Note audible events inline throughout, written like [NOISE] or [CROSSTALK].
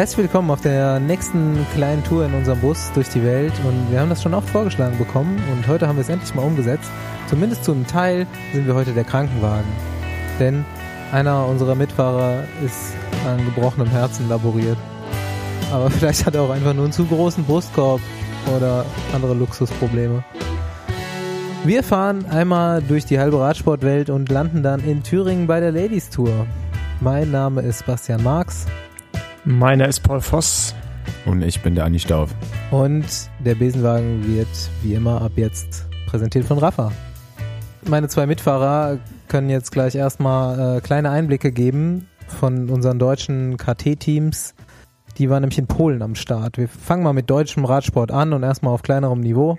Herzlich willkommen auf der nächsten kleinen Tour in unserem Bus durch die Welt und wir haben das schon oft vorgeschlagen bekommen und heute haben wir es endlich mal umgesetzt. Zumindest zu einem Teil sind wir heute der Krankenwagen. Denn einer unserer Mitfahrer ist an gebrochenem Herzen laboriert. Aber [LAUGHS] vielleicht hat er auch einfach nur einen zu großen Brustkorb oder andere Luxusprobleme. Wir fahren einmal durch die halbe Radsportwelt und landen dann in Thüringen bei der Ladies Tour. Mein Name ist Bastian Marx. Meiner ist Paul Voss. Und ich bin der Andi Stauf. Und der Besenwagen wird wie immer ab jetzt präsentiert von Rafa. Meine zwei Mitfahrer können jetzt gleich erstmal äh, kleine Einblicke geben von unseren deutschen KT-Teams. Die waren nämlich in Polen am Start. Wir fangen mal mit deutschem Radsport an und erstmal auf kleinerem Niveau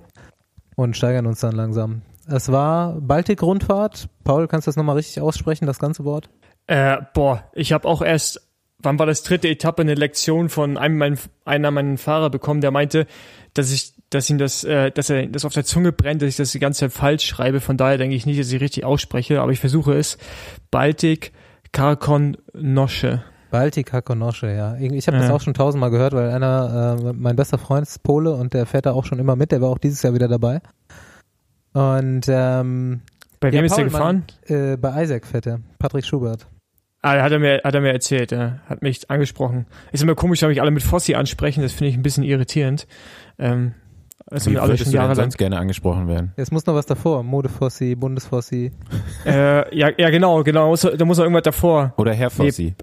und steigern uns dann langsam. Es war Baltik-Rundfahrt. Paul, kannst du das nochmal richtig aussprechen, das ganze Wort? Äh, boah, ich habe auch erst, wann war das dritte Etappe, eine Lektion von einem mein, einer meiner Fahrer bekommen, der meinte, dass ich, dass ihm das, äh, dass er das auf der Zunge brennt, dass ich das die ganze Zeit falsch schreibe. Von daher denke ich nicht, dass ich richtig ausspreche, aber ich versuche es. Baltik Karkon Nosche. Baltik Hakonosche, ja. Ich habe ja. das auch schon tausendmal gehört, weil einer, äh, mein bester Freund ist Pole und der fährt da auch schon immer mit, der war auch dieses Jahr wieder dabei. Und ähm, bei wem ja, ist der gefahren? Man, äh, bei Isaac fährt er, Patrick Schubert. Ah, hat er mir, hat er mir erzählt, er hat mich angesprochen. Ist immer komisch, wenn mich alle mit Fossi ansprechen, das finde ich ein bisschen irritierend. Ähm, also Wie alle schon Jahre sonst gerne angesprochen werden? Es muss noch was davor. Modefossi, Bundesfossi. Äh, ja, ja, genau, genau. Muss, da muss noch irgendwas davor. Oder Herr Fossi.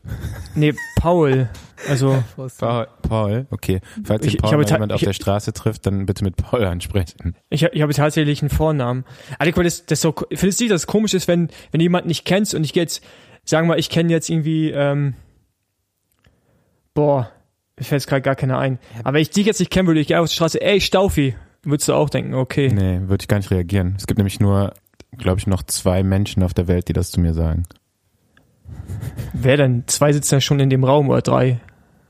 Nee, nee Paul. Also. Paul, Paul, okay. Falls ihr Paul mal jemand auf der Straße trifft, dann bitte mit Paul ansprechen. Ich, ich habe tatsächlich einen Vornamen. Aber das, das so, findest du, dass es komisch ist, wenn, wenn jemand nicht kennst und ich gehe jetzt, sagen wir, ich kenne jetzt irgendwie, ähm, boah, mir fällt gerade gar keiner ein. Aber wenn ich dich jetzt nicht kennen würde, ich gehe auf die Straße, ey, Staufi, würdest du auch denken, okay. Nee, würde ich gar nicht reagieren. Es gibt nämlich nur, glaube ich, noch zwei Menschen auf der Welt, die das zu mir sagen. Wer denn? Zwei sitzen ja schon in dem Raum oder drei.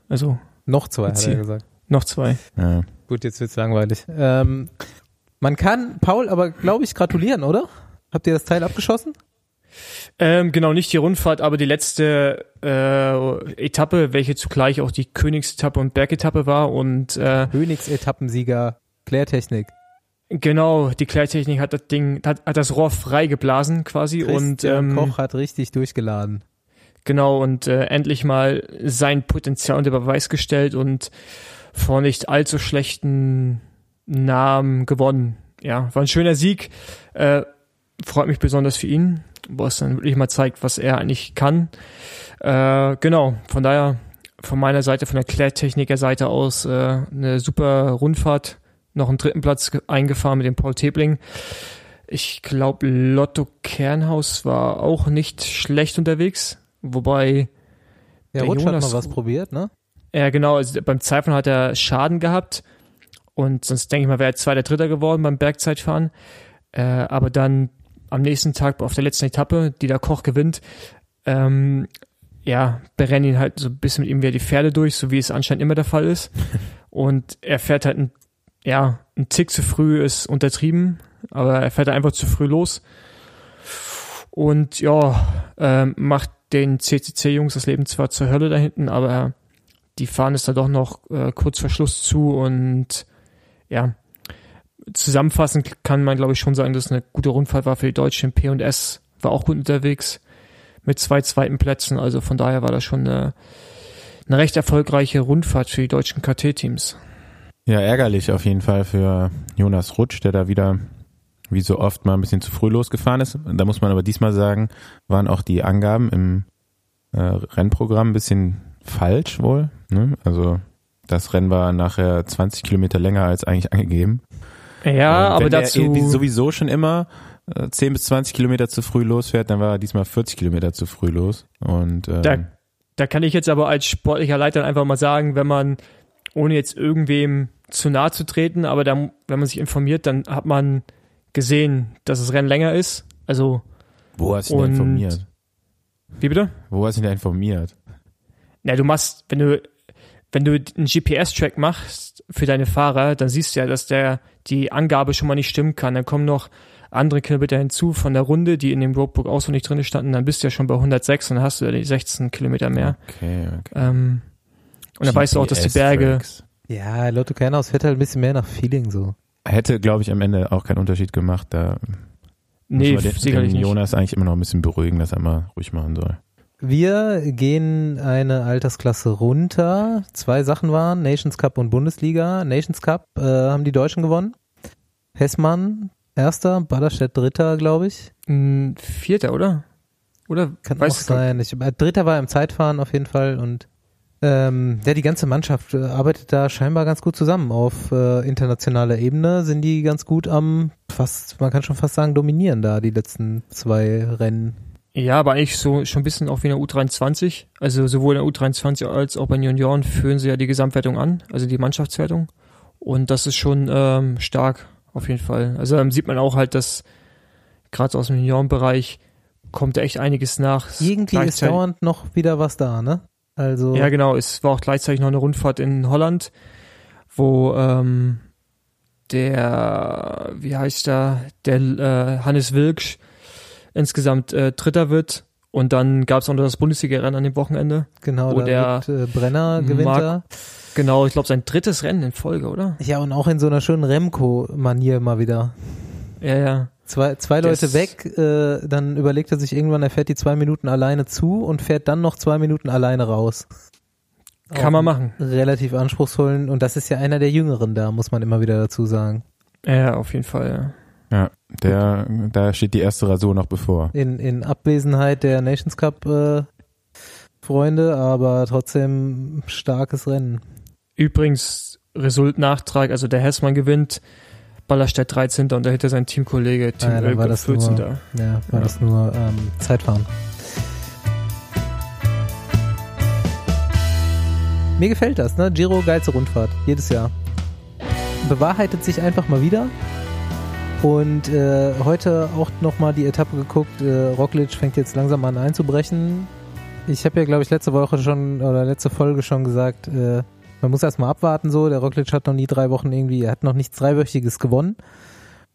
Also. Noch zwei, hat er gesagt. Noch zwei. Ja. Gut, jetzt wird's langweilig. Ähm, man kann Paul aber, glaube ich, gratulieren, oder? Habt ihr das Teil abgeschossen? Ähm, genau, nicht die Rundfahrt, aber die letzte äh, Etappe, welche zugleich auch die Königsetappe und Bergetappe war und äh, Königsetappensieger Klärtechnik. Genau, die Klärtechnik hat das Ding, hat, hat das Rohr freigeblasen quasi Christian und ähm, Koch hat richtig durchgeladen. Genau und äh, endlich mal sein Potenzial unter Beweis gestellt und vor nicht allzu schlechten Namen gewonnen. Ja, war ein schöner Sieg. Äh, freut mich besonders für ihn, wo es dann wirklich mal zeigt, was er eigentlich kann. Äh, genau, von daher von meiner Seite, von der Klärtechniker-Seite aus äh, eine super Rundfahrt, noch einen dritten Platz eingefahren mit dem Paul Tebling. Ich glaube, Lotto Kernhaus war auch nicht schlecht unterwegs, wobei ja, der Rutsch Jonas, hat mal was probiert, ne? Ja, genau, also beim Zeitfahren hat er Schaden gehabt und sonst denke ich mal, wäre er zweiter, dritter geworden beim Bergzeitfahren. Äh, aber dann am nächsten Tag auf der letzten Etappe, die der Koch gewinnt, ähm, ja, berennen ihn halt so ein bisschen mit ihm wieder die Pferde durch, so wie es anscheinend immer der Fall ist. [LAUGHS] Und er fährt halt ein, ja, ein Tick zu früh ist untertrieben, aber er fährt halt einfach zu früh los. Und ja, ähm, macht den CCC-Jungs das Leben zwar zur Hölle da hinten, aber die fahren es da doch noch äh, kurz vor Schluss zu und ja, zusammenfassend kann man, glaube ich, schon sagen, dass es eine gute Rundfahrt war für die Deutschen. P&S war auch gut unterwegs mit zwei zweiten Plätzen. Also von daher war das schon eine, eine recht erfolgreiche Rundfahrt für die deutschen KT-Teams. Ja, ärgerlich auf jeden Fall für Jonas Rutsch, der da wieder wie so oft mal ein bisschen zu früh losgefahren ist. Da muss man aber diesmal sagen, waren auch die Angaben im äh, Rennprogramm ein bisschen falsch wohl. Ne? Also das Rennen war nachher 20 Kilometer länger als eigentlich angegeben. Ja, aber dazu sowieso schon immer 10 äh, bis 20 Kilometer zu früh losfährt, dann war er diesmal 40 Kilometer zu früh los. Und ähm, da, da kann ich jetzt aber als sportlicher Leiter einfach mal sagen, wenn man ohne jetzt irgendwem zu nahe zu treten, aber dann, wenn man sich informiert, dann hat man gesehen, dass das Rennen länger ist. Also wo hast du denn informiert? Wie bitte? Wo hast du denn informiert? Na, du machst, wenn du wenn du einen GPS-Track machst für deine Fahrer, dann siehst du ja, dass der die Angabe schon mal nicht stimmen kann. Dann kommen noch andere Kilometer hinzu von der Runde, die in dem Roadbook auch so nicht drin standen. Dann bist du ja schon bei 106 und dann hast du ja die 16 Kilometer mehr. Okay, okay. Ähm, Und dann weißt du auch, dass die Berge. Ja, Lotto Kernhaus fährt halt ein bisschen mehr nach Feeling so. Hätte, glaube ich, am Ende auch keinen Unterschied gemacht. Da nee, muss man den, sicherlich den nicht. Jonas eigentlich immer noch ein bisschen beruhigen, dass er mal ruhig machen soll. Wir gehen eine Altersklasse runter. Zwei Sachen waren, Nations Cup und Bundesliga. Nations Cup äh, haben die Deutschen gewonnen. Hessmann erster, Ballerstedt dritter, glaube ich. Ein Vierter, oder? Oder? Kann auch sein. Ich, äh, dritter war im Zeitfahren auf jeden Fall und ähm, ja, die ganze Mannschaft äh, arbeitet da scheinbar ganz gut zusammen. Auf äh, internationaler Ebene sind die ganz gut am, fast, man kann schon fast sagen, dominieren da die letzten zwei Rennen. Ja, aber eigentlich so schon ein bisschen auch wie in der U23. Also sowohl in der U23 als auch bei den Junioren führen sie ja die Gesamtwertung an, also die Mannschaftswertung. Und das ist schon ähm, stark, auf jeden Fall. Also dann sieht man auch halt, dass gerade aus dem Juniorenbereich kommt da echt einiges nach. Irgendwie ist dauernd noch wieder was da, ne? Also Ja, genau. Es war auch gleichzeitig noch eine Rundfahrt in Holland, wo ähm, der, wie heißt der, der äh, Hannes Wilksch insgesamt äh, Dritter wird. Und dann gab es auch noch das Bundesliga-Rennen an dem Wochenende. genau, wo da der wird, äh, Brenner gewinnt Mark- da. Genau, ich glaube sein drittes Rennen in Folge, oder? Ja, und auch in so einer schönen Remco-Manier mal wieder. Ja, ja. Zwei, zwei Leute Das- weg, äh, dann überlegt er sich irgendwann, er fährt die zwei Minuten alleine zu und fährt dann noch zwei Minuten alleine raus. Kann Auch man machen. Relativ anspruchsvollen und das ist ja einer der Jüngeren da, muss man immer wieder dazu sagen. Ja, ja, auf jeden Fall, ja. Ja, der, da steht die erste Rasur noch bevor. In, in Abwesenheit der Nations Cup äh, Freunde, aber trotzdem starkes Rennen. Übrigens, Result-Nachtrag, also der Hessmann gewinnt, Ballerstedt 13. und dahinter sein Teamkollege Tim Ah, Oelke war das 14. Ja, war Ja. das nur ähm, Zeitfahren. Mir gefällt das, ne? Giro, geilste Rundfahrt. Jedes Jahr. Bewahrheitet sich einfach mal wieder. Und äh, heute auch nochmal die Etappe geguckt. Äh, Roglic fängt jetzt langsam an einzubrechen. Ich habe ja, glaube ich, letzte Woche schon oder letzte Folge schon gesagt, äh, man muss erstmal abwarten so. Der Roglic hat noch nie drei Wochen irgendwie, er hat noch nichts Dreiwöchiges gewonnen.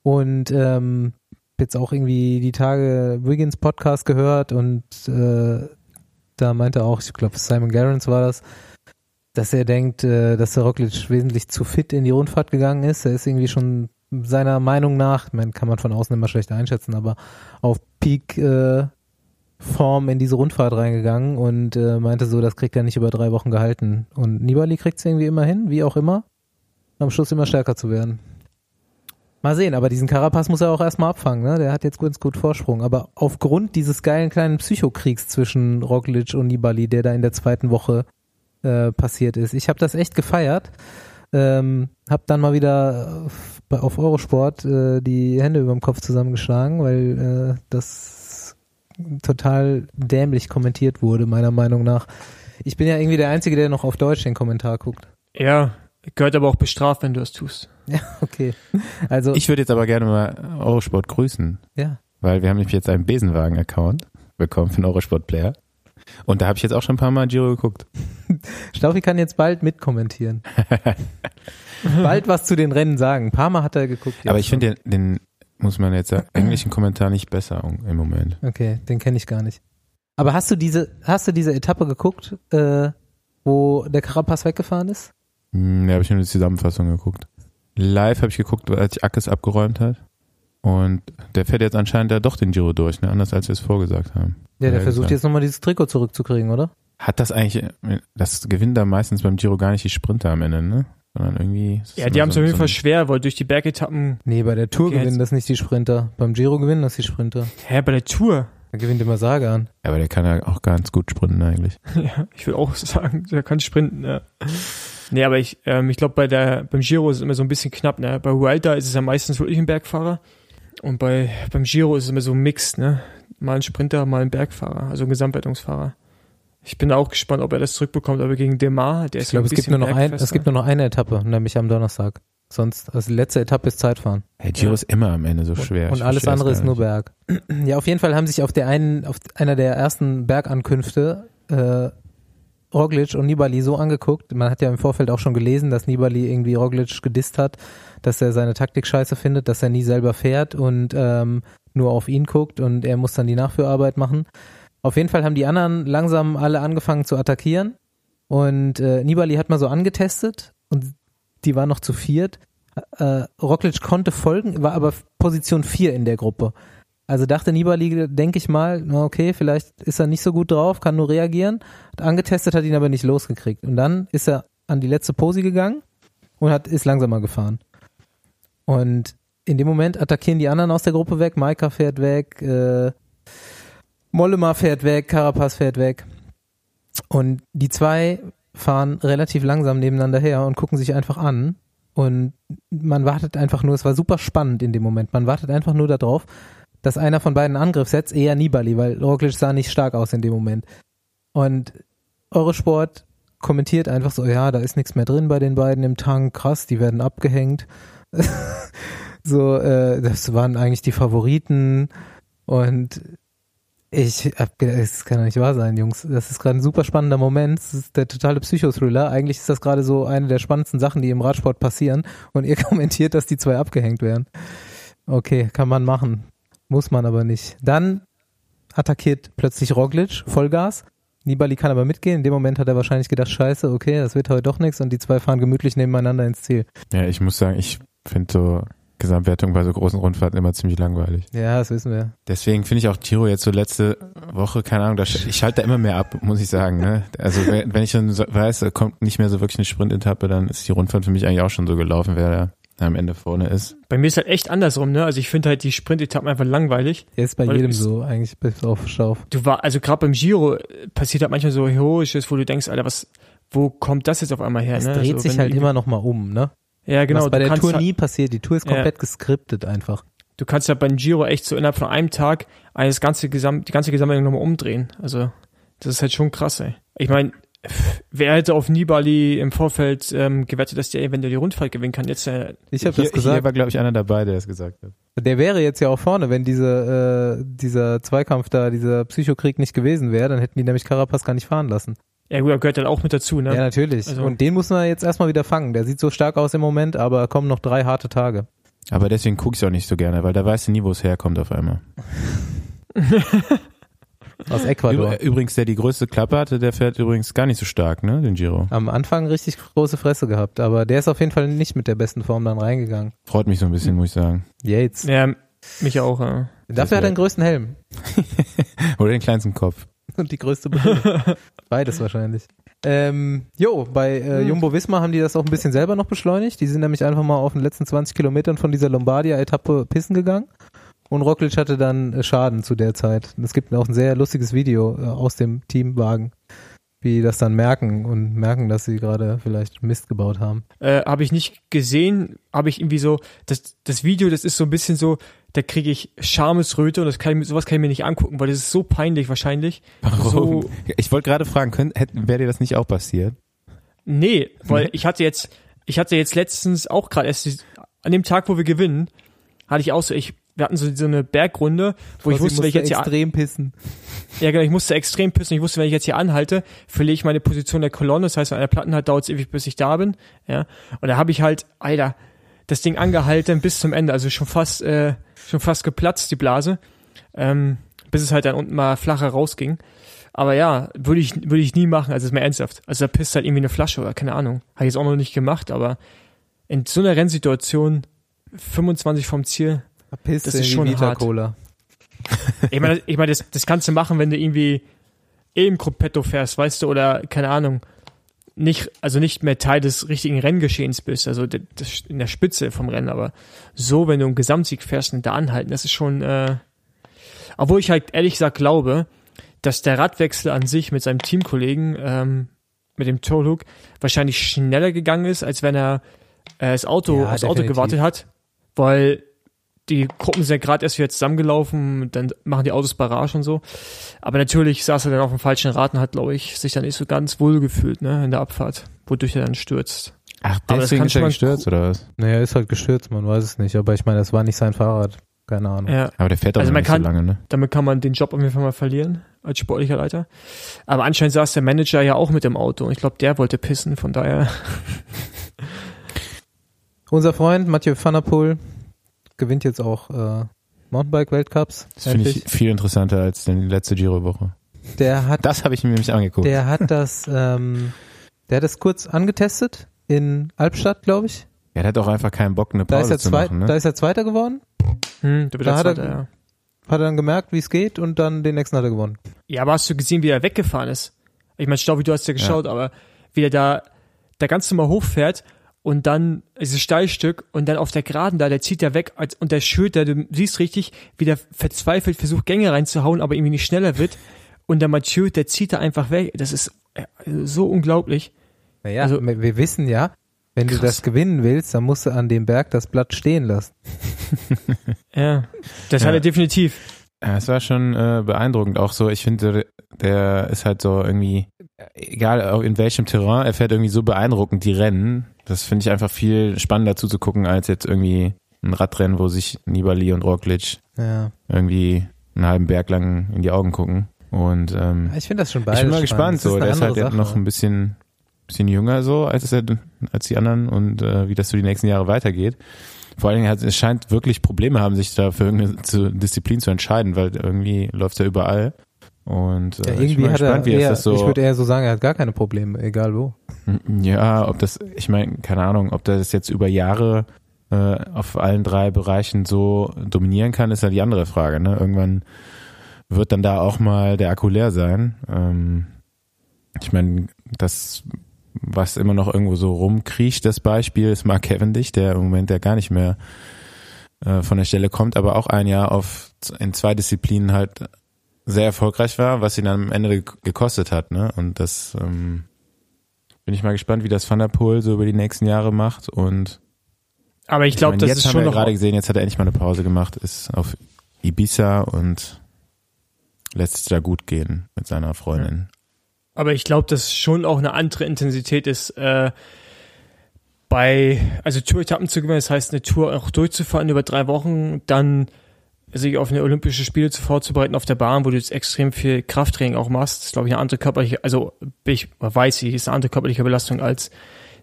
Und ähm, jetzt auch irgendwie die Tage Wiggins Podcast gehört und äh, da meinte auch, ich glaube Simon Gerrans war das, dass er denkt, äh, dass der Roglic wesentlich zu fit in die Rundfahrt gegangen ist. Er ist irgendwie schon seiner Meinung nach, meine, kann man von außen immer schlecht einschätzen, aber auf Peak äh, Form in diese Rundfahrt reingegangen und äh, meinte so, das kriegt er nicht über drei Wochen gehalten. Und Nibali kriegt es irgendwie immer hin, wie auch immer, am Schluss immer stärker zu werden. Mal sehen, aber diesen Carapaz muss er auch erstmal abfangen, ne? Der hat jetzt ganz gut Vorsprung. Aber aufgrund dieses geilen kleinen Psychokriegs zwischen Roglic und Nibali, der da in der zweiten Woche äh, passiert ist. Ich habe das echt gefeiert. Ähm, hab dann mal wieder auf, bei- auf Eurosport äh, die Hände über dem Kopf zusammengeschlagen, weil äh, das total dämlich kommentiert wurde, meiner Meinung nach. Ich bin ja irgendwie der Einzige, der noch auf Deutsch den Kommentar guckt. Ja, gehört aber auch bestraft, wenn du es tust. Ja, okay. Also, Ich würde jetzt aber gerne mal Eurosport grüßen, ja. weil wir haben nämlich jetzt einen Besenwagen-Account bekommen für den Eurosport Player. Und da habe ich jetzt auch schon ein paar Mal Giro geguckt. [LAUGHS] Staufi kann jetzt bald mitkommentieren. [LAUGHS] bald was zu den Rennen sagen. Ein paar Mal hat er geguckt. Aber ich finde den, den, muss man jetzt sagen, englischen Kommentar nicht besser im Moment. Okay, den kenne ich gar nicht. Aber hast du diese, hast du diese Etappe geguckt, äh, wo der Carapaz weggefahren ist? Hm, Da habe ich nur die Zusammenfassung geguckt. Live habe ich geguckt, als Ackes abgeräumt hat. Und der fährt jetzt anscheinend da doch den Giro durch, ne? anders als wir es vorgesagt haben. Ja, der Ja, versucht gesagt. jetzt nochmal dieses Trikot zurückzukriegen, oder? Hat das eigentlich, das gewinnen da meistens beim Giro gar nicht die Sprinter am Ende, ne? Sondern irgendwie. Ja, die haben es so- auf jeden Fall schwer, weil durch die Bergetappen, Nee, bei der Tour Okay, gewinnen das nicht die Sprinter. Beim Giro gewinnen das die Sprinter. hä, bei der Tour, Da gewinnt immer Sagan. Ja, aber der kann ja auch ganz gut sprinten eigentlich. [LAUGHS] ja, ich will auch [LAUGHS] sagen, der kann sprinten, ja. Nee, aber ich, ähm, ich glaube, bei der, beim Giro ist es immer so ein bisschen knapp, ne? Bei Vuelta ist es ja meistens wirklich ein Bergfahrer. Und bei, beim Giro ist es immer so ein Mix, ne? Mal ein Sprinter, mal ein Bergfahrer, also ein Gesamtwertungsfahrer. Ich bin auch gespannt, ob er das zurückbekommt, aber gegen Demar, der Ich ist glaube, ein es gibt nur noch ein, es gibt nur noch eine Etappe, nämlich am Donnerstag. Sonst, also letzte Etappe ist Zeitfahren. Hey, Giro Ja. ist immer am Ende so schwer. Und Ich alles andere ist nur. Berg. [CLEARS THROAT] Ja, auf jeden Fall haben sich auf der einen, auf einer der ersten Bergankünfte äh, Roglic und Nibali so angeguckt. Man hat ja im Vorfeld auch schon gelesen, dass Nibali irgendwie Roglic gedisst hat, dass er seine Taktik scheiße findet, dass er nie selber fährt und ähm, nur auf ihn guckt und er muss dann die Nachführarbeit machen. Auf jeden Fall haben die anderen langsam alle angefangen zu attackieren Und äh, Nibali hat mal so angetestet und die war noch zu viert. Äh, Roglic konnte folgen, war aber Position 4 in der Gruppe. Also dachte Nibali, denke ich mal, okay, vielleicht ist er nicht so gut drauf, kann nur reagieren. Hat angetestet, hat ihn aber nicht losgekriegt. Und dann ist er an die letzte Posi gegangen und hat, ist langsamer gefahren. Und in dem Moment attackieren die anderen aus der Gruppe weg. Maika fährt weg, äh, Mollema fährt weg, Carapaz fährt weg. Und die zwei fahren relativ langsam nebeneinander her und gucken sich einfach an. Und man wartet einfach nur, es war super spannend in dem Moment. Man wartet einfach nur darauf, dass einer von beiden Angriff setzt, eher Nibali, weil Roglic sah nicht stark aus in dem Moment. Und Eurosport kommentiert einfach so, ja, da ist nichts mehr drin bei den beiden im Tank, krass, die werden abgehängt. [LAUGHS] so, äh, das waren eigentlich die Favoriten und ich hab gedacht, das kann doch nicht wahr sein, Jungs. Das ist gerade ein super spannender Moment. Das ist der totale Psychothriller. Eigentlich ist das gerade so eine der spannendsten Sachen, die im Radsport passieren. Und ihr [LAUGHS] kommentiert, dass die zwei abgehängt werden. Okay, kann man machen. Muss man aber nicht. Dann attackiert plötzlich Roglic, Vollgas. Nibali kann aber mitgehen. In dem Moment hat er wahrscheinlich gedacht, scheiße, okay, das wird heute doch nichts und die zwei fahren gemütlich nebeneinander ins Ziel. Ja, ich muss sagen, ich finde so Gesamtwertung bei so großen Rundfahrten immer ziemlich langweilig. Ja, das wissen wir. Deswegen finde ich auch Giro jetzt so letzte Woche, keine Ahnung, da, ich schalte da immer mehr ab, muss ich sagen. Ne? Also wenn ich dann so weiß, da kommt nicht mehr so wirklich eine Sprintetappe, dann ist die Rundfahrt für mich eigentlich auch schon so gelaufen, wer da am Ende vorne ist. Bei mir ist halt echt andersrum, ne? Also ich finde halt die Sprintetappen einfach langweilig. Ja, ist bei jedem so, eigentlich bis auf Stauf. Du war, also gerade beim Giro passiert halt manchmal so Heroisches, wo du denkst, Alter, was, wo kommt das jetzt auf einmal her? Es ne? dreht also, sich halt immer noch mal um, ne? Ja, genau. Was bei du der kannst Tour halt, nie passiert. Die Tour ist komplett geskriptet einfach. Du kannst ja beim Giro echt so innerhalb von einem Tag alles ganze Gesamt, die ganze Gesamtwertung nochmal umdrehen. Also das ist halt schon krass, ey. Ich meine, wer hätte auf Nibali im Vorfeld ähm, gewettet, dass der eventuell die Rundfahrt gewinnen kann? Jetzt äh, Ich habe Hier, das gesagt. hier war, glaube ich, einer dabei, der das gesagt hat. Der wäre jetzt ja auch vorne, wenn diese, äh, dieser Zweikampf da, dieser Psychokrieg nicht gewesen wäre, dann hätten die nämlich Carapaz gar nicht fahren lassen. Ja gut, er gehört halt auch mit dazu, ne? Ja, natürlich. Also- Und den muss man jetzt erstmal wieder fangen. Der sieht so stark aus im Moment, aber kommen noch drei harte Tage. Aber deswegen gucke ich auch nicht so gerne, weil da weißt du nie, wo es herkommt auf einmal. [LAUGHS] Aus Ecuador. Übr- Übrigens, der die größte Klappe hatte, der fährt übrigens gar nicht so stark, ne, den Giro. Am Anfang richtig große Fresse gehabt, aber der ist auf jeden Fall nicht mit der besten Form dann reingegangen. Freut mich so ein bisschen, muss ich sagen. Yates. Ja, mich auch. Äh. Dafür hat er den größten Helm. [LAUGHS] Oder den kleinsten Kopf. [LAUGHS] Und die größte Bewegung. [LAUGHS] Beides wahrscheinlich. Ähm, jo, bei äh, Jumbo Visma haben die das auch ein bisschen selber noch beschleunigt. Die sind nämlich einfach mal auf den letzten 20 Kilometern von dieser Lombardia-Etappe pissen gegangen. Und Roglic hatte dann äh, Schaden zu der Zeit. Und es gibt auch ein sehr lustiges Video äh, aus dem Teamwagen, wie die das dann merken und merken, dass sie gerade vielleicht Mist gebaut haben. Äh, habe ich nicht gesehen, habe ich irgendwie so, das, das Video, das ist so ein bisschen so, da kriege ich Schamesröte und das kann ich, sowas kann ich mir nicht angucken, weil das ist so peinlich wahrscheinlich. So, Ich wollte gerade fragen, hätten, wäre dir das nicht auch passiert? nee, weil Nee? ich hatte jetzt, ich hatte jetzt letztens auch gerade erst, an dem Tag, wo wir gewinnen, hatte ich auch so, ich, wir hatten so, so eine Bergrunde, wo ich wusste, wenn ich musste jetzt hier, extrem pissen. ja genau, ich musste extrem pissen, ich wusste, wenn ich jetzt hier anhalte, verliere ich meine Position der Kolonne, das heißt, an der Plattenhalt dauert es ewig, bis ich da bin, ja, und da habe ich halt, Alter, das Ding angehalten bis zum Ende, also schon fast, äh, schon fast geplatzt, die Blase, ähm, bis es halt dann unten mal flacher rausging. Aber ja, würde ich, würde ich nie machen, also ist mir ernsthaft. Also da pisst halt irgendwie eine Flasche oder keine Ahnung. Habe ich jetzt auch noch nicht gemacht, aber in so einer Rennsituation 25 vom Ziel, Verpiss Das ist schon Vita hart. Cola. ich meine, ich meine, das, das kannst du machen, wenn du irgendwie im Gruppetto fährst, weißt du, oder keine Ahnung, nicht, also nicht mehr Teil des richtigen Renngeschehens bist, also das, in der Spitze vom Rennen, aber so, wenn du einen Gesamtsieg fährst und da anhalten, das ist schon, äh, obwohl ich halt ehrlich gesagt glaube, dass der Radwechsel an sich mit seinem Teamkollegen, ähm, mit dem Toluk, wahrscheinlich schneller gegangen ist, als wenn er äh, das Auto, Ja, aufs Auto gewartet hat, weil die Gruppen sind ja gerade erst wieder zusammengelaufen, dann machen die Autos Barrage und so. Aber natürlich saß er dann auf dem falschen Rad und hat, glaube ich, sich dann nicht so ganz wohl gefühlt, ne, in der Abfahrt, wodurch er dann stürzt. Ach, Aber das deswegen ist er schon- gestürzt, oder was? Naja, ist halt gestürzt, man weiß es nicht. Aber ich meine, das war nicht sein Fahrrad. Keine Ahnung. Ja, Aber der fährt doch Also nicht kann- so lange, ne? damit kann man den Job auf jeden Fall mal verlieren, als sportlicher Leiter. Aber anscheinend saß der Manager ja auch mit dem Auto und ich glaube, der wollte pissen, von daher. Unser Freund Mathieu van der Poel gewinnt jetzt auch äh, Mountainbike-Weltcups. Das finde ich viel interessanter als die letzte Giro-Woche. Der hat, Das habe ich mir nämlich angeguckt. der hat das, ähm, Der hat es kurz angetestet in Albstadt, glaube ich. Ja, der hat auch einfach keinen Bock, eine Da ist, Pause er zu machen. Ne? da ist er Zweiter geworden, Hm, Da der hat er- Zweite, ja. hat er dann gemerkt, wie es geht und dann den nächsten hat er gewonnen. Ja, aber hast du gesehen, wie er weggefahren ist? Ich meine, Staubi, du hast ja geschaut, aber wie er da, da ganz normal hochfährt und dann dieses Steilstück und dann auf der Geraden da, der zieht er weg als, und der Schöter, du siehst richtig, wie der verzweifelt versucht, Gänge reinzuhauen, aber irgendwie nicht schneller wird. Und der Mathieu, der zieht da einfach weg. Das ist äh, so unglaublich. Naja, Also- wir wissen ja, wenn du Krass. das gewinnen willst, dann musst du an dem Berg das Blatt stehen lassen. [LAUGHS] Ja, das Ja. hat er definitiv. Ja, es war schon äh, beeindruckend. Auch so, ich finde, der ist halt so irgendwie, egal auch in welchem Terrain, er fährt irgendwie so beeindruckend die Rennen. Das finde ich einfach viel spannender zuzugucken, als jetzt irgendwie ein Radrennen, wo sich Nibali und Roglic Ja. irgendwie einen halben Berg lang in die Augen gucken. Und ähm, Ich finde das schon ich beides bin mal spannend. gespannt. So, der ist halt jetzt noch Sache. ein bisschen, bisschen jünger so als, er, als die anderen und äh, wie das so die nächsten Jahre weitergeht. Vor allen Dingen hat es scheint wirklich Probleme haben, sich da für irgendeine Disziplin zu entscheiden, weil irgendwie läuft er überall. Und Ja, äh, ich bin irgendwie hat er gespannt, wie eher, ist das so. ich würde eher so sagen, er hat gar keine Probleme, egal wo. Ja, ob das, ich meine, keine Ahnung, ob das jetzt über Jahre äh, auf allen drei Bereichen so dominieren kann, ist ja die andere Frage. Ne? Irgendwann wird dann da auch mal der Akku leer sein. Ähm, ich meine, das, was immer noch irgendwo so rumkriecht, das Beispiel ist Mark Cavendish, der im Moment ja gar nicht mehr äh, von der Stelle kommt, aber auch ein Jahr auf in zwei Disziplinen halt sehr erfolgreich war, was ihn am Ende ge- gekostet hat. Ne? Und das ähm, bin ich mal gespannt, wie das Van der Poel so über die nächsten Jahre macht. Und Aber ich glaube, das jetzt ist haben schon wir gerade gesehen, jetzt hat er endlich mal eine Pause gemacht, ist auf Ibiza und lässt es da gut gehen mit seiner Freundin. Aber ich glaube, dass schon auch eine andere Intensität ist, äh, bei, also Tour-Etappen zu gewinnen, das heißt, eine Tour auch durchzufahren über drei Wochen, dann sich auf eine Olympische Spiele zu vorzubereiten auf der Bahn, wo du jetzt extrem viel Krafttraining auch machst, das ist, glaube ich, eine andere körperliche, also ich weiß ich, ist eine andere körperliche Belastung als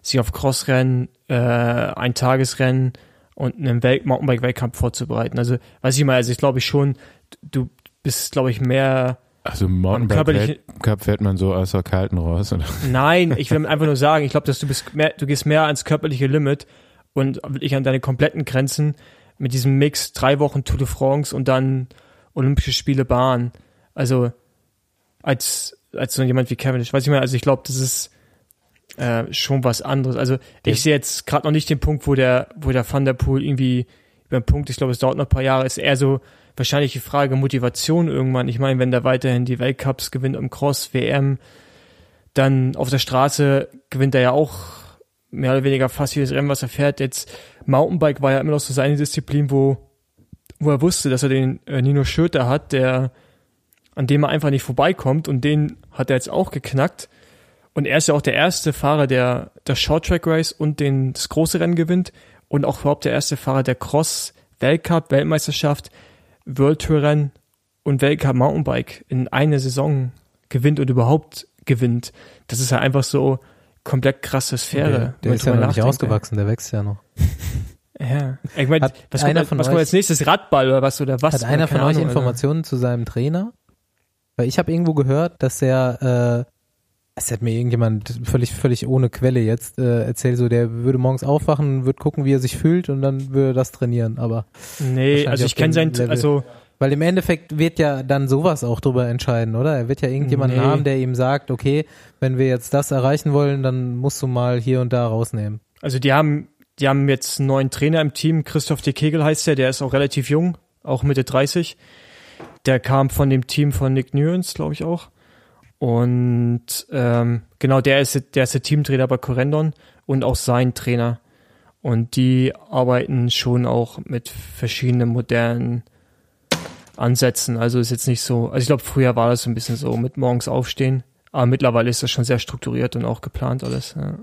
sich auf Crossrennen, äh, ein Tagesrennen und einen Welt Mountainbike-Weltcup vorzubereiten. Also, weiß ich mal, also ich glaube schon, du bist, glaube ich, mehr Also Mountainbike-Cup fährt man so aus der Kalten raus. Oder? Nein, ich will [LAUGHS] einfach nur sagen, ich glaube, dass du bist mehr, du gehst mehr ans körperliche Limit und wirklich an deine kompletten Grenzen mit diesem Mix drei Wochen Tour de France und dann Olympische Spiele Bahn. Also als als so jemand wie Kevin. Ich weiß nicht mehr, also ich glaube, das ist äh, schon was anderes. Also ich sehe jetzt gerade noch nicht den Punkt, wo der wo der Van der Poel irgendwie über den Punkt, ich glaube, es dauert noch ein paar Jahre, ist eher so wahrscheinlich die Frage Motivation irgendwann. Ich meine, wenn der weiterhin die Weltcups gewinnt im Cross, WM, dann auf der Straße gewinnt er ja auch mehr oder weniger fast jedes Rennen, was er fährt. Jetzt Mountainbike war ja immer noch so seine Disziplin, wo, wo er wusste, dass er den äh, Nino Schurter hat, der, an dem er einfach nicht vorbeikommt und den hat er jetzt auch geknackt. Und er ist ja auch der erste Fahrer, der das Short Track Race und den, das große Rennen gewinnt und auch überhaupt der erste Fahrer, der Cross, Weltcup, Weltmeisterschaft, World Tour Rennen und Weltcup Mountainbike in einer Saison gewinnt und überhaupt gewinnt. Das ist ja einfach so komplett krasse Sphäre. der der ist ja noch nicht ausgewachsen, der wächst ja noch. Ja. Ich meine, was, kommt, einer als- von was kommt als nächstes? Radball oder was oder was? Hat Oder einer von euch Ahnung. Informationen zu seinem Trainer? Weil ich habe irgendwo gehört, dass er, äh, es hat mir irgendjemand völlig, völlig ohne Quelle jetzt äh, erzählt, so der würde morgens aufwachen, würde gucken, wie er sich fühlt und dann würde er das trainieren. Aber Nee, also ich kenne dem sein, Level. also weil im Endeffekt wird ja dann sowas auch drüber entscheiden, oder? Er wird ja irgendjemanden Nee. haben, der ihm sagt, okay, wenn wir jetzt das erreichen wollen, dann musst du mal hier und da rausnehmen. Also die haben, die haben jetzt einen neuen Trainer im Team, Christoph de Kegel heißt der, der ist auch relativ jung, auch Mitte 30. Der kam von dem Team von Nick Nuance, glaube ich auch. Und ähm, genau, der ist, der ist der Teamtrainer bei Corendon und auch sein Trainer. Und die arbeiten schon auch mit verschiedenen modernen Ansätzen. Also ist jetzt nicht so, also ich glaube, früher war das so ein bisschen so mit morgens aufstehen. Aber mittlerweile ist das schon sehr strukturiert und auch geplant alles. Ja.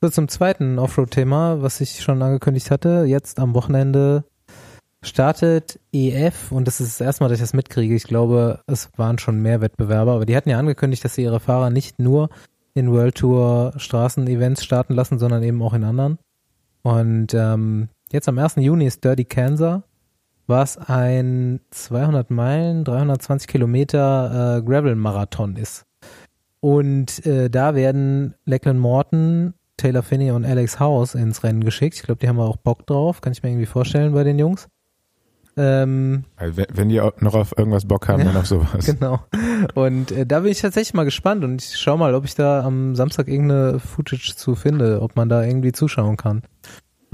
So zum zweiten Offroad-Thema, was ich schon angekündigt hatte. Jetzt am Wochenende startet EF und das ist das erste Mal, dass ich das mitkriege. Ich glaube, es waren schon mehr Wettbewerber, aber die hatten ja angekündigt, dass sie ihre Fahrer nicht nur in World Tour Straßenevents starten lassen, sondern eben auch in anderen. Und ähm, jetzt am 1. Juni ist Dirty Kansas, was ein 200 Meilen, 320 Kilometer äh, Gravel-Marathon ist. Und äh, da werden Lachlan Morton, Taylor Finney und Alex House ins Rennen geschickt. Ich glaube, die haben auch Bock drauf, kann ich mir irgendwie vorstellen bei den Jungs. Ähm, Also wenn, wenn die noch auf irgendwas Bock haben, dann [LAUGHS] auf sowas. Genau. Und äh, da bin ich tatsächlich mal gespannt und ich schau mal, ob ich da am Samstag irgendeine Footage zu finde, ob man da irgendwie zuschauen kann,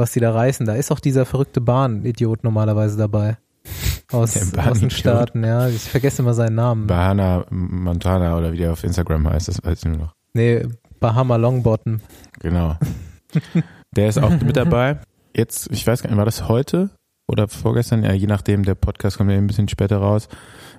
was die da reißen. Da ist auch dieser verrückte Bahn-Idiot normalerweise dabei. Aus, aus den. Staaten, ja. Ich vergesse immer seinen Namen. Bahana Montana oder wie der auf Instagram heißt, das weiß ich nur noch. nee, Bahama Longbottom. Genau. [LAUGHS] Der ist auch mit dabei. Jetzt, ich weiß gar nicht, war das heute oder vorgestern? Ja, je nachdem, der Podcast kommt ja ein bisschen später raus.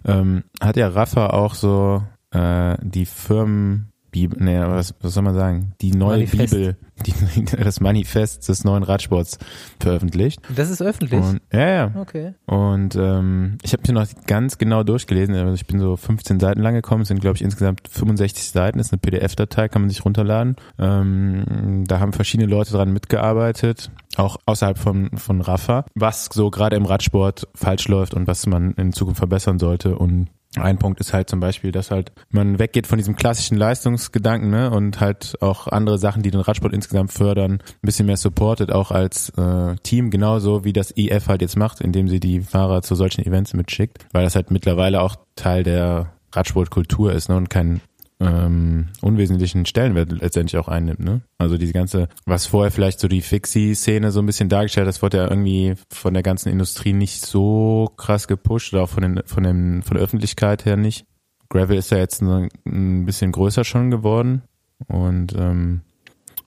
Ähm, hat ja Rafa auch so äh, die Firmen Bibel, nee, was, was soll man sagen? Die neue Manifest. Bibel, [LAUGHS] die, das Manifest des neuen Radsports veröffentlicht. Das ist öffentlich. Und, ja, ja. okay. Und ähm, ich habe mir noch ganz genau durchgelesen. Also ich bin so 15 Seiten lang gekommen. Es sind, glaube ich, insgesamt 65 Seiten. Das ist eine PDF-Datei, kann man sich runterladen. Ähm, da haben verschiedene Leute dran mitgearbeitet, auch außerhalb von, von Rafa, was so gerade im Radsport falsch läuft und was man in Zukunft verbessern sollte. Und ein Punkt ist halt zum Beispiel, dass halt man weggeht von diesem klassischen Leistungsgedanken ne, und halt auch andere Sachen, die den Radsport insgesamt fördern, ein bisschen mehr supportet, auch als äh, Team, genauso wie das IF halt jetzt macht, indem sie die Fahrer zu solchen Events mitschickt, weil das halt mittlerweile auch Teil der Radsportkultur ist ne, und kein ähm, unwesentlichen Stellenwert letztendlich auch einnimmt. Ne? Also diese ganze, was vorher vielleicht so die Fixie-Szene so ein bisschen dargestellt, hat, das wurde ja irgendwie von der ganzen Industrie nicht so krass gepusht oder auch von, den, von, den, von der Öffentlichkeit her nicht. Gravel ist ja jetzt ein, ein bisschen größer schon geworden und ähm,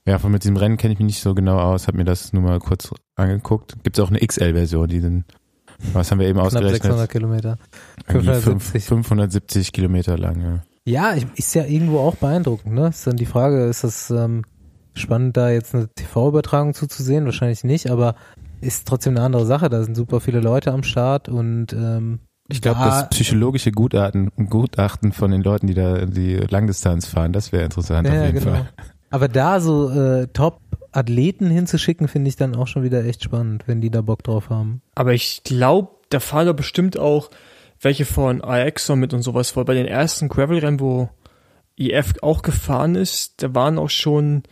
ja, von mit diesem Rennen kenne ich mich nicht so genau aus, habe mir das nur mal kurz angeguckt. Gibt es auch eine XL-Version, die sind, was haben wir eben Knapp ausgerechnet? 600 Kilometer. Irgendwie fünf- 570. 570 Kilometer lang, ja. Ja, ist ja irgendwo auch beeindruckend, ne? Ist dann die Frage, ist das ähm, spannend, da jetzt eine TV-Übertragung zuzusehen? Wahrscheinlich nicht, aber ist trotzdem eine andere Sache. Da sind super viele Leute am Start und ähm, Ich glaube, da- das psychologische Gutachten, Gutachten von den Leuten, die da die Langdistanz fahren, das wäre interessant ja, auf jeden genau. Fall. Aber da so äh, Top-Athleten hinzuschicken, finde ich dann auch schon wieder echt spannend, wenn die da Bock drauf haben. Aber ich glaube, da fahren doch bestimmt auch welche von Aexon mit und sowas, weil bei den ersten Gravel-Rennen, wo IF auch gefahren ist, da waren auch schon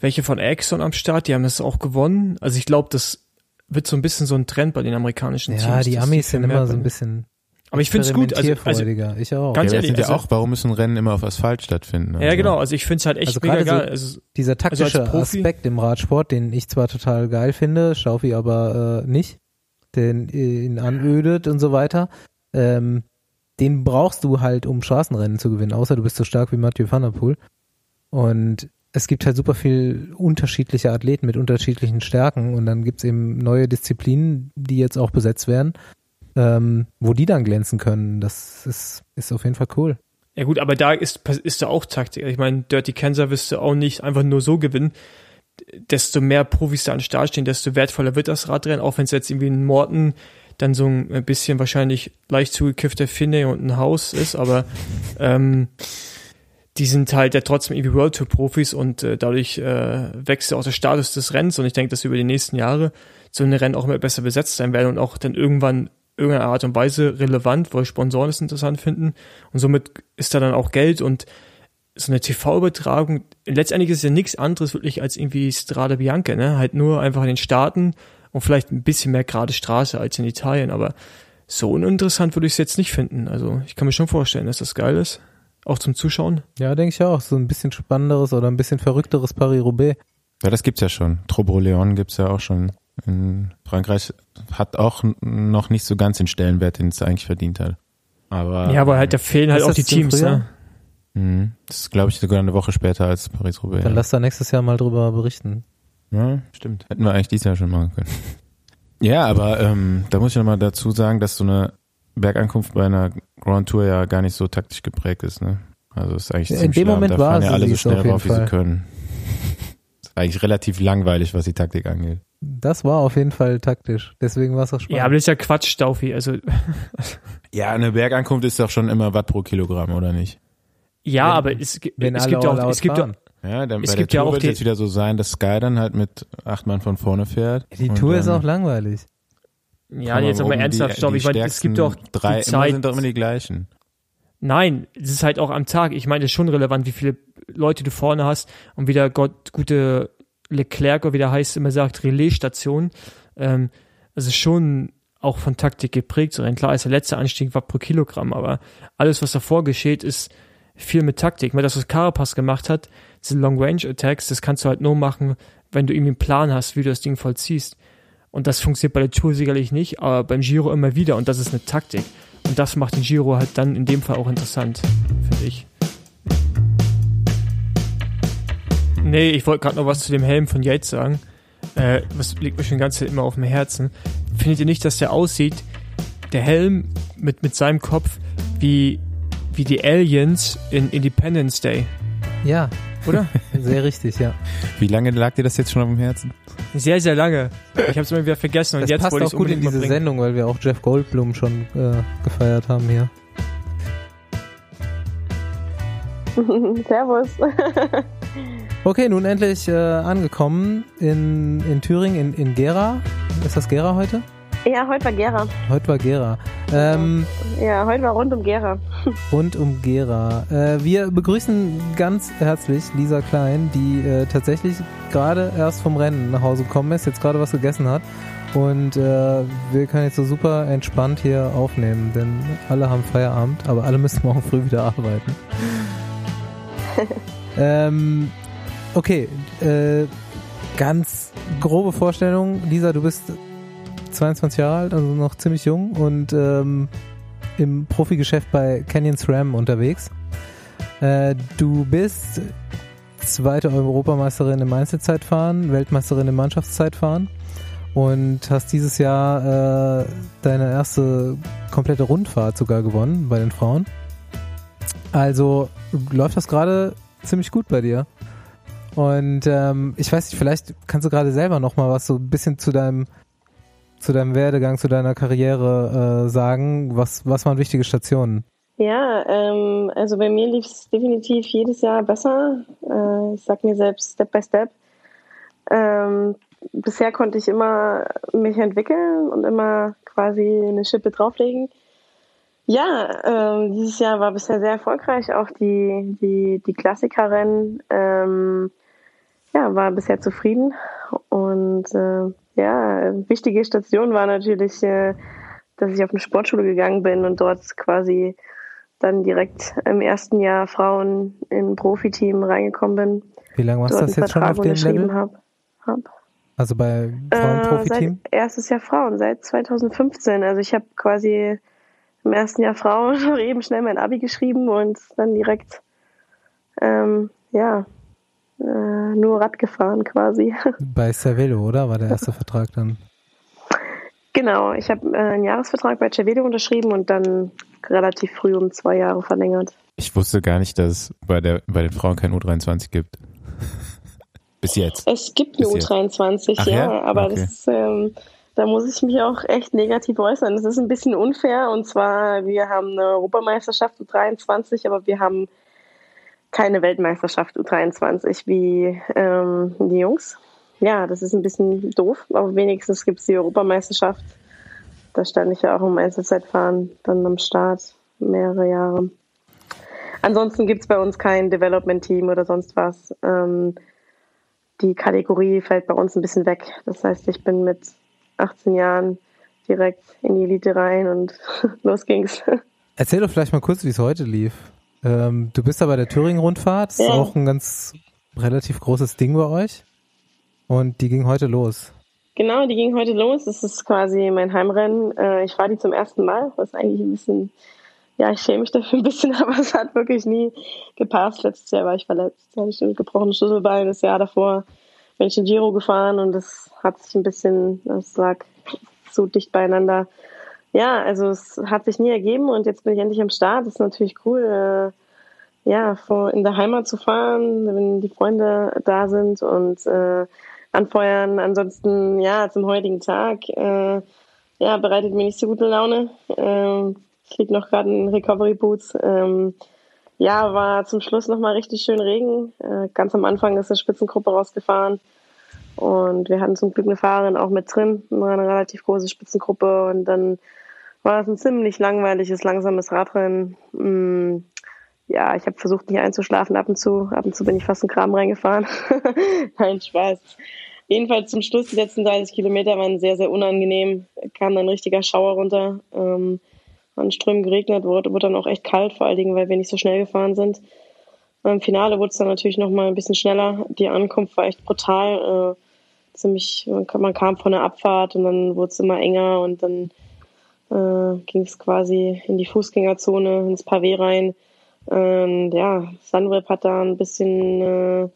welche von Aexon am Start, die haben das auch gewonnen. Also ich glaube, das wird so ein bisschen so ein Trend bei den amerikanischen Teams. Ja, die Amis sind immer so ein bisschen Aber ich finde es gut. Also, also, ich auch. Ganz ja, ehrlich, sind ja also- auch, warum müssen Rennen immer auf Asphalt stattfinden? ja, Also, genau. Also ich finde es halt echt Also mega gerade so- geil. Also, Dieser taktische Aspekt im Radsport, den ich zwar total geil finde, Schaufi aber äh, nicht, äh, ihn anödet und so weiter, ähm, den brauchst du halt, um Straßenrennen zu gewinnen, außer du bist so stark wie Mathieu van der Poel. Und es gibt halt super viel unterschiedliche Athleten mit unterschiedlichen Stärken und dann gibt's eben neue Disziplinen, die jetzt auch besetzt werden, ähm, wo die dann glänzen können. Das ist, ist auf jeden Fall cool. Ja gut, aber da ist, ist da auch Taktik. Ich meine, Dirty Kansas wirst du auch nicht einfach nur so gewinnen. Desto mehr Profis da an Start stehen, desto wertvoller wird das Radrennen, auch wenn es jetzt irgendwie ein Morten dann so ein bisschen wahrscheinlich leicht zugekiffter Finne und ein Haus ist, aber ähm, die sind halt ja trotzdem irgendwie World Tour Profis und äh, dadurch äh, wächst ja auch der Status des Rennens und ich denke, dass über die nächsten Jahre so eine Rennen auch immer besser besetzt sein werden und auch dann irgendwann irgendeiner Art und Weise relevant, weil Sponsoren es interessant finden und somit ist da dann auch Geld und so eine TV-Übertragung, letztendlich ist es ja nichts anderes wirklich als irgendwie Strade Bianca, ne? Halt nur einfach in den Staaten und vielleicht ein bisschen mehr gerade Straße als in Italien, aber so uninteressant würde ich es jetzt nicht finden. Also ich kann mir schon vorstellen, dass das geil ist. Auch zum Zuschauen. Ja, denke ich auch. So ein bisschen spannenderes oder ein bisschen verrückteres Paris-Roubaix. Ja, das gibt's ja schon. Trobo-Leon gibt's ja auch schon. In Frankreich hat auch noch nicht so ganz den Stellenwert, den es eigentlich verdient hat. Aber ja, aber halt, da fehlen halt auch die Teams, ne? Mh, das ist, glaube ich, sogar eine Woche später als Paris-Roubaix. Dann ja. lass da nächstes Jahr mal drüber berichten. Ja, stimmt. Hätten wir eigentlich dieses Jahr schon machen können. [LAUGHS] Ja, aber ähm, da muss ich nochmal dazu sagen, dass so eine Bergankunft bei einer Grand Tour ja gar nicht so taktisch geprägt ist. Ne? Also ist eigentlich In ziemlich dem. Moment da war fahren ja alle so schnell rauf, wie Fall. sie können. [LAUGHS] Ist eigentlich relativ langweilig, was die Taktik angeht. Das war auf jeden Fall taktisch. Deswegen war es auch spannend. Ja, aber das ist ja Quatsch, Staufi. Also [LAUGHS] Ja, eine Bergankunft ist doch schon immer Watt pro Kilogramm, oder nicht? Ja, Wenn- aber es, gibt- wenn es alle gibt ja auch, es gibt ja, fahren. Ja, dann Es bei gibt der ja Tour auch wird die- jetzt wieder so sein, dass Sky dann halt mit acht Mann von vorne fährt. Die Tour ist auch langweilig. ja, jetzt aber ernsthaft, die Ich meine, es gibt doch drei, die Zeit. immer sind doch immer die gleichen. Nein, es ist halt auch am Tag. Ich meine, es ist schon relevant, wie viele Leute du vorne hast und wie der Gott, gute Leclerc, oder wie der heißt, immer sagt, Relaisstation. Ähm, es ist schon auch von Taktik geprägt. So ein klar ist der letzte Anstieg war pro Kilogramm, aber alles, was davor geschieht, ist viel mit Taktik. Weil das, was Carapaz gemacht hat, diese Long-Range-Attacks, das kannst du halt nur machen, wenn du irgendwie einen Plan hast, wie du das Ding vollziehst. Und das funktioniert bei der Tour sicherlich nicht, aber beim Giro immer wieder und das ist eine Taktik. Und das macht den Giro halt dann in dem Fall auch interessant, finde ich. Nee, ich wollte gerade noch was zu dem Helm von Yates sagen. Äh, was liegt mir schon ganz immer auf dem Herzen. Findet ihr nicht, dass der aussieht, der Helm mit, mit seinem Kopf, wie, wie die Aliens in Independence Day? Ja. Oder? [LAUGHS] Sehr richtig, ja. Wie lange lag dir das jetzt schon auf dem Herzen? Sehr, sehr lange. Ich habe es immer wieder vergessen und das jetzt passt auch gut in diese bringen. Sendung, weil wir auch Jeff Goldblum schon äh, gefeiert haben hier. [LAUGHS] Servus. [LAUGHS] Okay, nun endlich äh, angekommen in, in Thüringen, in, in Gera. Ist das Gera heute? Ja, heute war Gera. Heute war Gera. Ähm, Ja, heute war rund um Gera. rund um Gera. Äh, wir begrüßen ganz herzlich Lisa Klein, die äh, tatsächlich gerade erst vom Rennen nach Hause gekommen ist, jetzt gerade was gegessen hat. Und äh, wir können jetzt so super entspannt hier aufnehmen, denn alle haben Feierabend, aber alle müssen [LAUGHS] morgen früh wieder arbeiten. [LAUGHS] ähm, okay, äh, ganz grobe Vorstellung. Lisa, du bist 22 Jahre alt, also noch ziemlich jung und ähm, im Profigeschäft bei Canyon SRAM unterwegs. Äh, du bist zweite Europameisterin im Einzelzeitfahren, Weltmeisterin im Mannschaftszeitfahren und hast dieses Jahr äh, deine erste komplette Rundfahrt sogar gewonnen bei den Frauen. Also läuft das gerade ziemlich gut bei dir. Und ähm, ich weiß nicht, vielleicht kannst du gerade selber noch mal was so ein bisschen zu deinem zu deinem Werdegang, zu deiner Karriere äh, sagen. Was was waren wichtige Stationen? Ja, ähm, also bei mir lief es definitiv jedes Jahr besser. Äh, ich sag mir selbst Step by Step. Ähm, bisher konnte ich immer mich entwickeln und immer quasi eine Schippe drauflegen. Ja, ähm, dieses Jahr war bisher sehr erfolgreich, auch die, die, die Klassikerrennen. Ähm, ja, war bisher zufrieden. Und äh, ja, wichtige Station war natürlich, äh, dass ich auf eine Sportschule gegangen bin und dort quasi dann direkt im ersten Jahr Frauen in ein Profiteam reingekommen bin. Wie lange warst du das jetzt schon auf dem Level? Hab. Hab. Also bei Äh, Frauenprofiteam? seit erstes Jahr Frauen, seit 2015. Also ich habe quasi im ersten Jahr Frauen [LAUGHS] eben schnell mein Abi geschrieben und dann direkt ähm, ja äh, nur Rad gefahren quasi. [LAUGHS] Bei Cervelo, oder? War der erste Vertrag dann? genau, ich habe äh, einen Jahresvertrag bei Cervelo unterschrieben und dann relativ früh um zwei Jahre verlängert. Ich wusste gar nicht, dass es bei, der, bei den Frauen kein U23 gibt. [LAUGHS] Bis jetzt. Es gibt eine Bis jetzt. U23, Ach ja, ja? aber Okay. das, ähm, da muss ich mich auch echt negativ äußern. Das ist ein bisschen unfair und zwar, wir haben eine Europameisterschaft U23, aber wir haben keine Weltmeisterschaft U23 wie ähm, die Jungs. Ja, das ist ein bisschen doof, aber wenigstens gibt es die Europameisterschaft. Da stand ich ja auch im Einzelzeitfahren dann am Start mehrere Jahre. Ansonsten gibt es bei uns kein Development-Team oder sonst was. Ähm, die Kategorie fällt bei uns ein bisschen weg. Das heißt, ich bin mit 18 Jahren direkt in die Elite rein und [LAUGHS] los ging's. Erzähl doch vielleicht mal kurz, wie es heute lief. Ähm, du bist da bei der Thüringen-Rundfahrt. Das ist Ja. auch ein ganz relativ großes Ding bei euch. Und die ging heute los. Genau, die ging heute los. Das ist quasi mein Heimrennen. Äh, Ich fahre die zum ersten Mal, was eigentlich ein bisschen, ja, ich schäme mich dafür ein bisschen, [LAUGHS] aber es hat wirklich nie gepasst. Letztes Jahr war ich verletzt, da hatte ich ein gebrochenes Schlüsselbein. Das Jahr davor bin ich in Giro gefahren und das hat sich ein bisschen, das lag so dicht beieinander. Ja, also es hat sich nie ergeben und jetzt bin ich endlich am Start. Das ist natürlich cool, äh, ja, in der Heimat zu fahren, wenn die Freunde da sind und äh, anfeuern. Ansonsten, ja, zum heutigen Tag, äh, ja, bereitet mir nicht so gute Laune. Ähm, ich liege noch gerade in Recovery Boots. Ähm, ja, war zum Schluss nochmal richtig schön Regen. Äh, ganz am Anfang ist eine Spitzengruppe rausgefahren. Und wir hatten zum Glück eine Fahrerin auch mit drin, eine relativ große Spitzengruppe. Und dann war es ein ziemlich langweiliges, langsames Radrennen. Mm, ja, ich habe versucht, nicht einzuschlafen ab und zu. Ab und zu bin ich fast in Kram reingefahren. [LAUGHS] Nein, Spaß. Jedenfalls zum Schluss, die letzten 30 Kilometer waren sehr, sehr unangenehm. Kam dann ein richtiger Schauer runter. Ähm, an Strömen geregnet, wurde, wurde dann auch echt kalt, vor allen Dingen, weil wir nicht so schnell gefahren sind. Im Finale wurde es dann natürlich noch mal ein bisschen schneller. Die Ankunft war echt brutal. Äh, ziemlich, man kam von der Abfahrt und dann wurde es immer enger und dann äh, ging es quasi in die Fußgängerzone, ins Pavé rein. Und ja, Sunweb hat da ein bisschen, äh,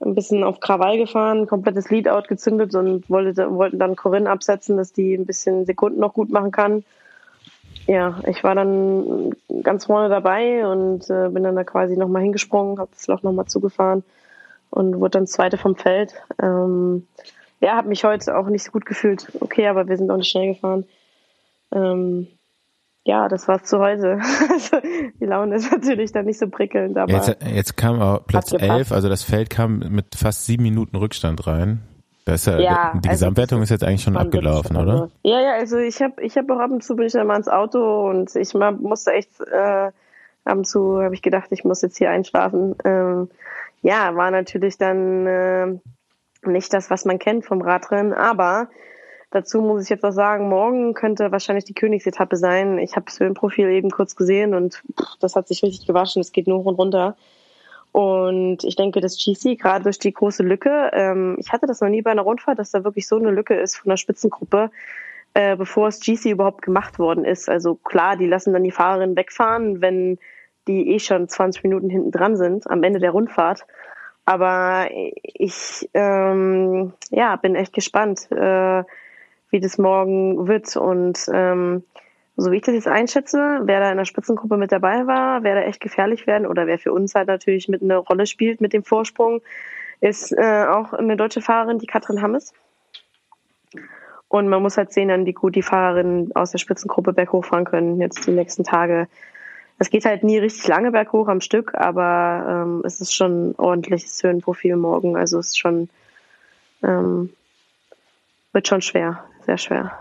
ein bisschen auf Krawall gefahren, komplettes Leadout gezündet und wollte, wollten dann Corinne absetzen, dass die ein bisschen Sekunden noch gut machen kann. Ja, ich war dann ganz vorne dabei und äh, bin dann da quasi nochmal hingesprungen, habe das Loch nochmal zugefahren und wurde dann Zweite vom Feld. Ähm, ja, habe mich heute auch nicht so gut gefühlt. Okay, aber wir sind auch nicht schnell gefahren. Ähm, ja, das war's zu heute. [LAUGHS] Also, die Laune ist natürlich dann nicht so prickelnd. Aber jetzt, jetzt kam auch Platz 11, also das Feld kam mit fast sieben Minuten Rückstand rein. Das ist ja, Ja, die also Gesamtwertung ist jetzt eigentlich schon abgelaufen, oder? Ja, ja, also ich habe ich hab auch ab und zu bin ich dann mal ins Auto und ich musste echt äh, ab und zu habe ich gedacht, ich muss jetzt hier einschlafen. Ähm, ja, war natürlich dann äh, nicht das, was man kennt vom Radrennen, aber dazu muss ich jetzt auch sagen, morgen könnte wahrscheinlich die Königsetappe sein. Ich habe das Höhenprofil eben kurz gesehen und pff, das hat sich richtig gewaschen. Es geht nur hoch und runter. Und ich denke, das GC, gerade durch die große Lücke, ähm, ich hatte das noch nie bei einer Rundfahrt, dass da wirklich so eine Lücke ist von der Spitzengruppe, äh, bevor das GC überhaupt gemacht worden ist. Also klar, die lassen dann die Fahrerinnen wegfahren, wenn die eh schon 20 Minuten hinten dran sind, am Ende der Rundfahrt. Aber ich ähm, ja, bin echt gespannt, äh, wie das morgen wird. Und ähm, so wie ich das jetzt einschätze, wer da in der Spitzengruppe mit dabei war, wer da echt gefährlich werden oder wer für uns halt natürlich mit einer Rolle spielt mit dem Vorsprung, ist äh, auch eine deutsche Fahrerin, die Katrin Hammes. Und man muss halt sehen, dann wie gut die Fahrerinnen aus der Spitzengruppe berghoch fahren können jetzt die nächsten Tage. Es geht halt nie richtig lange berghoch am Stück, aber ähm, es ist schon ein ordentliches Höhenprofil morgen. Also es ist schon ähm, wird schon schwer, sehr schwer.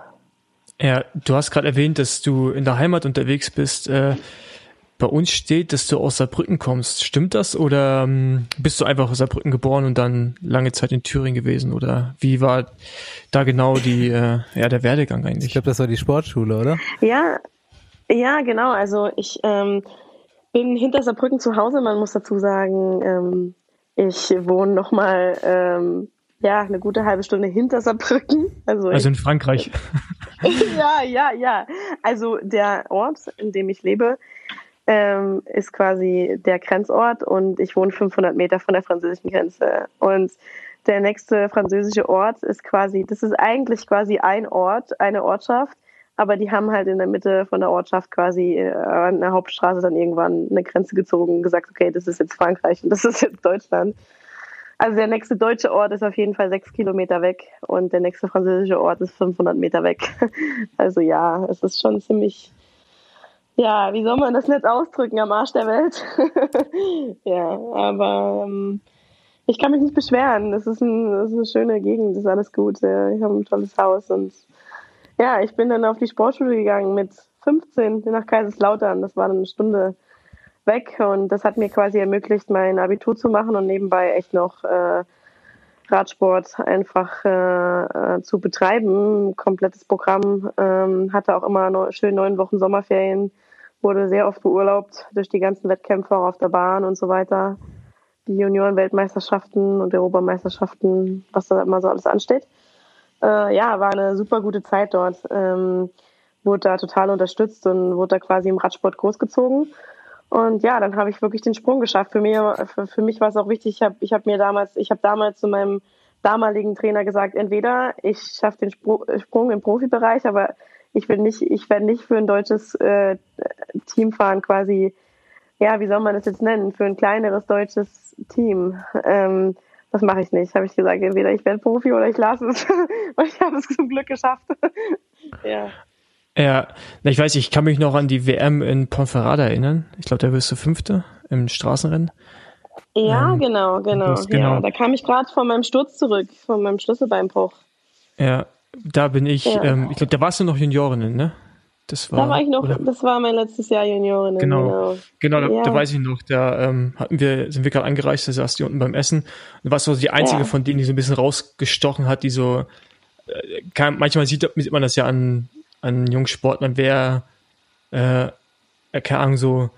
Ja, du hast gerade erwähnt, dass du in der Heimat unterwegs bist. Äh, bei uns steht, dass du aus Saarbrücken kommst. Stimmt das? Oder ähm, bist du einfach aus Saarbrücken geboren und dann lange Zeit in Thüringen gewesen? Oder wie war da genau die, äh, ja, der Werdegang Ich eigentlich? glaube, das war die Sportschule, oder? Ja, ja, genau. Also ich ähm, bin hinter Saarbrücken zu Hause. Man muss dazu sagen, ähm, ich wohne noch mal ähm, ja eine gute halbe Stunde hinter Saarbrücken. Also, Also in Frankreich. [LAUGHS] ja, ja, ja. Also der Ort, in dem ich lebe, ähm, ist quasi der Grenzort und ich wohne 500 Meter von der französischen Grenze. Und der nächste französische Ort ist quasi, das ist eigentlich quasi ein Ort, eine Ortschaft, aber die haben halt in der Mitte von der Ortschaft quasi äh, an der Hauptstraße dann irgendwann eine Grenze gezogen und gesagt, okay, das ist jetzt Frankreich und das ist jetzt Deutschland. Also der nächste deutsche Ort ist auf jeden Fall sechs Kilometer weg und der nächste französische Ort ist 500 Meter weg. [LAUGHS] Also ja, es ist schon ziemlich, ja, wie soll man das nicht ausdrücken, am Arsch der Welt. [LAUGHS] ja, aber ähm, ich kann mich nicht beschweren. Das ist, ein, das ist eine schöne Gegend, das ist alles gut. Ich habe ein tolles Haus und ja, ich bin dann auf die Sportschule gegangen mit 15 nach Kaiserslautern. Das war dann eine Stunde weg und das hat mir quasi ermöglicht, mein Abitur zu machen und nebenbei echt noch äh, Radsport einfach äh, äh, zu betreiben. Komplettes Programm. Ähm, hatte auch immer neu, schön neun Wochen Sommerferien. Wurde sehr oft beurlaubt durch die ganzen Wettkämpfe auf der Bahn und so weiter. Die Junioren-Weltmeisterschaften und Europameisterschaften, was da immer so alles ansteht. Äh, ja, war eine super gute Zeit dort. Ähm, wurde da total unterstützt und wurde da quasi im Radsport großgezogen. Und ja, dann habe ich wirklich den Sprung geschafft. Für mich, für, für mich war es auch wichtig, ich habe ich hab mir damals, ich habe damals zu meinem damaligen Trainer gesagt, entweder ich schaffe den Sprung im Profibereich, aber ich will nicht, ich werde nicht für ein deutsches äh, Team fahren, quasi, ja, wie soll man das jetzt nennen, für ein kleineres deutsches Team. Ähm, das mache ich nicht, habe ich gesagt. Entweder ich werde Profi oder ich lasse es. [LAUGHS] Und ich habe es zum Glück geschafft. [LAUGHS] ja. Ja, ich weiß, ich kann mich noch an die WM in Ponferrada erinnern. Ich glaube, da wirst du Fünfte im Straßenrennen. Ja, Ähm, genau, genau. das- genau. Ja, da kam ich gerade von meinem Sturz zurück, von meinem Schlüsselbeinbruch. Ja, da bin ich, Ja. ähm, ich glaube, da warst du noch Juniorinnen, ne? Das war, da war ich noch, oder, das war mein letztes Jahr Juniorin. Genau. genau, da, Ja. da weiß ich noch, da ähm, hatten wir, sind wir gerade angereist, da saß die unten beim Essen. Und warst so die einzige von denen, die so ein bisschen rausgestochen hat, die so, äh, kann, manchmal sieht, sieht man das ja an, an jungen Sportlern, wer, äh, äh, keine Ahnung, so,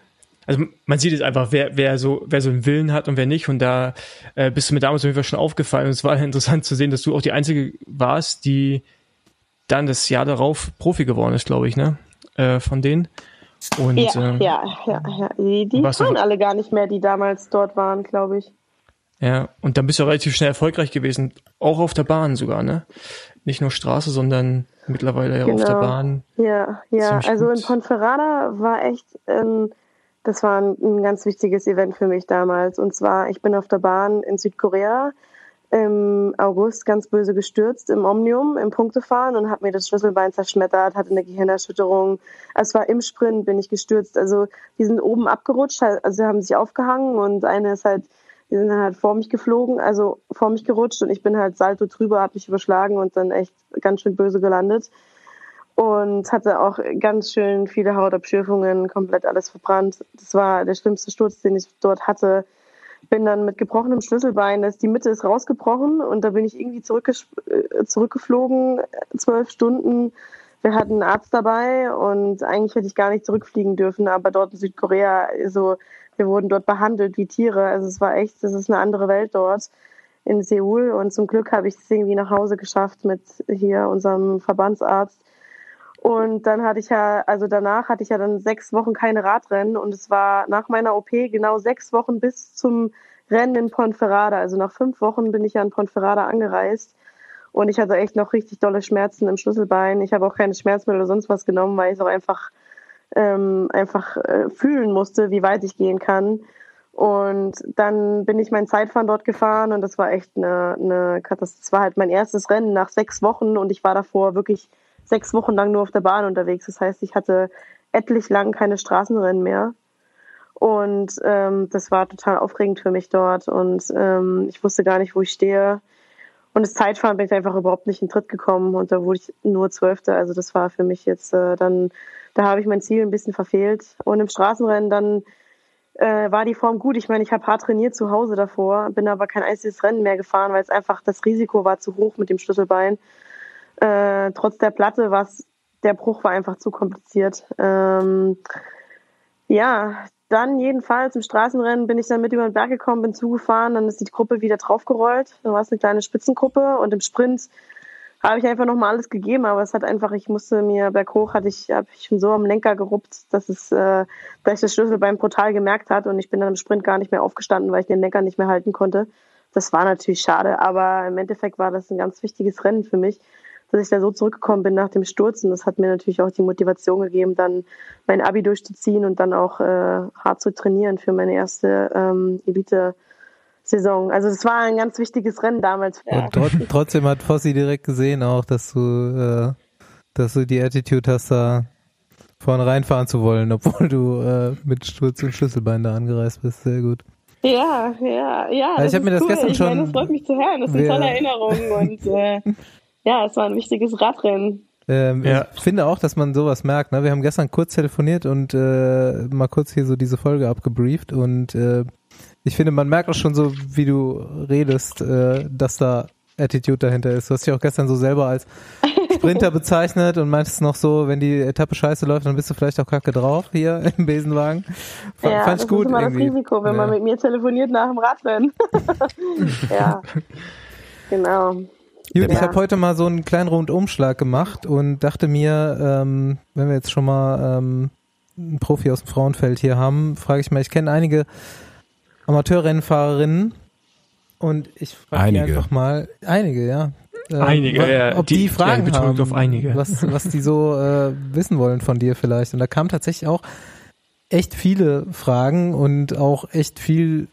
also man sieht es einfach, wer, wer so, wer so einen Willen hat und wer nicht. Und da äh, bist du mir damals auf jeden Fall schon aufgefallen. Und es war [LAUGHS] interessant zu sehen, dass du auch die einzige warst, die dann das Jahr darauf Profi geworden ist, glaube ich, ne? Äh, von denen. Und Ja, ähm, ja, ja, ja. Die, die fahren alle gar nicht mehr, die damals dort waren, glaube ich. Ja, und dann bist du relativ schnell erfolgreich gewesen, auch auf der Bahn sogar, ne? Nicht nur Straße, sondern mittlerweile ja auf Genau. der Bahn. Ja, ja. Also gut. in Ponferrada war echt, ähm, das war ein, ein ganz wichtiges Event für mich damals. Und zwar, ich bin auf der Bahn in Südkorea im August ganz böse gestürzt im Omnium im Punktefahren und habe mir das Schlüsselbein zerschmettert, hatte eine Gehirnerschütterung. Also es war im Sprint, bin ich gestürzt. Also die sind oben abgerutscht, also haben sich aufgehangen und eine ist halt, die sind dann halt vor mich geflogen, also vor mich gerutscht und ich bin halt salto drüber, habe mich überschlagen und dann echt ganz schön böse gelandet und hatte auch ganz schön viele Hautabschürfungen, komplett alles verbrannt. Das war der schlimmste Sturz, den ich dort hatte. Bin dann mit gebrochenem Schlüsselbein, das die Mitte ist rausgebrochen und da bin ich irgendwie äh, zurückgeflogen, zwölf Stunden. Wir hatten einen Arzt dabei und eigentlich hätte ich gar nicht zurückfliegen dürfen, aber dort in Südkorea, so, wir wurden dort behandelt wie Tiere. Also es war echt, das ist eine andere Welt dort in Seoul und zum Glück habe ich es irgendwie nach Hause geschafft mit hier unserem Verbandsarzt. Und dann hatte ich ja, also danach hatte ich ja dann sechs Wochen keine Radrennen und es war nach meiner OP genau sechs Wochen bis zum Rennen in Ponferrada. Also nach fünf Wochen bin ich ja in Ponferrada angereist und ich hatte echt noch richtig dolle Schmerzen im Schlüsselbein. Ich habe auch keine Schmerzmittel oder sonst was genommen, weil ich es auch einfach, ähm, einfach äh, fühlen musste, wie weit ich gehen kann. Und dann bin ich mein Zeitfahren dort gefahren und das war echt eine, eine Katastrophe. Das war halt mein erstes Rennen nach sechs Wochen und ich war davor wirklich sechs Wochen lang nur auf der Bahn unterwegs. Das heißt, ich hatte etlich lang keine Straßenrennen mehr. Und ähm, das war total aufregend für mich dort. Und ähm, ich wusste gar nicht, wo ich stehe. Und das Zeitfahren bin ich einfach überhaupt nicht in Tritt gekommen. Und da wurde ich nur Zwölfte. Also das war für mich jetzt äh, dann, da habe ich mein Ziel ein bisschen verfehlt. Und im Straßenrennen dann äh, war die Form gut. Ich meine, ich habe hart trainiert zu Hause davor, bin aber kein einziges Rennen mehr gefahren, weil es einfach das Risiko war zu hoch mit dem Schlüsselbein. Äh, trotz der Platte war der Bruch war einfach zu kompliziert. Ähm, ja, dann jedenfalls im Straßenrennen bin ich dann mit über den Berg gekommen, bin zugefahren, dann ist die Gruppe wieder draufgerollt. Dann war es eine kleine Spitzengruppe und im Sprint habe ich einfach nochmal alles gegeben, aber es hat einfach, ich musste mir berghoch, hatte ich, habe ich schon so am Lenker geruppt, dass es, äh, dass ich das Schlüsselbein brutal gemerkt hat und ich bin dann im Sprint gar nicht mehr aufgestanden, weil ich den Lenker nicht mehr halten konnte. Das war natürlich schade, aber im Endeffekt war das ein ganz wichtiges Rennen für mich, dass ich da so zurückgekommen bin nach dem Sturz und das hat mir natürlich auch die Motivation gegeben, dann mein Abi durchzuziehen und dann auch äh, hart zu trainieren für meine erste ähm, Elite. Saison. Also das war ein ganz wichtiges Rennen damals. Und trot trotzdem hat Fossi direkt gesehen auch, dass du, äh, dass du die Attitude hast, da vorne reinfahren zu wollen, obwohl du äh, mit Sturz und Schlüsselbein da angereist bist. Sehr gut. Ja, ja, ja. Ja, ich das hab mir ist das cool. gestern ich schon- Meine, das freut mich zu hören. Das sind Wir- tolle Erinnerungen und äh, [LAUGHS] ja, es war ein wichtiges Radrennen. Ähm, Ja. Ich finde auch, dass man sowas merkt. Ne? Wir haben gestern kurz telefoniert und äh, mal kurz hier so diese Folge abgebrieft und äh, ich finde, man merkt auch schon so, wie du redest, äh, dass da Attitude dahinter ist. Du hast dich auch gestern so selber als Sprinter [LAUGHS] bezeichnet und meintest noch so, wenn die Etappe scheiße läuft, dann bist du vielleicht auch kacke drauf hier [LAUGHS] im Besenwagen. F ja, fand ich das gut ist immer irgendwie. das Risiko, wenn ja. man mit mir telefoniert nach dem Radrennen. [LAUGHS] ja, genau. Gut, ich Ja. habe heute mal so einen kleinen Rundumschlag gemacht und dachte mir, ähm, wenn wir jetzt schon mal ähm, einen Profi aus dem Frauenfeld hier haben, frage ich mal, ich kenne einige Amateurrennfahrerinnen und ich frage einfach mal, einige, ja. Ähm, Einige, ja, Ob die, die- Fragen ja, haben, auf einige. Was, was die so äh, wissen wollen von dir vielleicht. Und da kamen tatsächlich auch echt viele Fragen und auch echt viel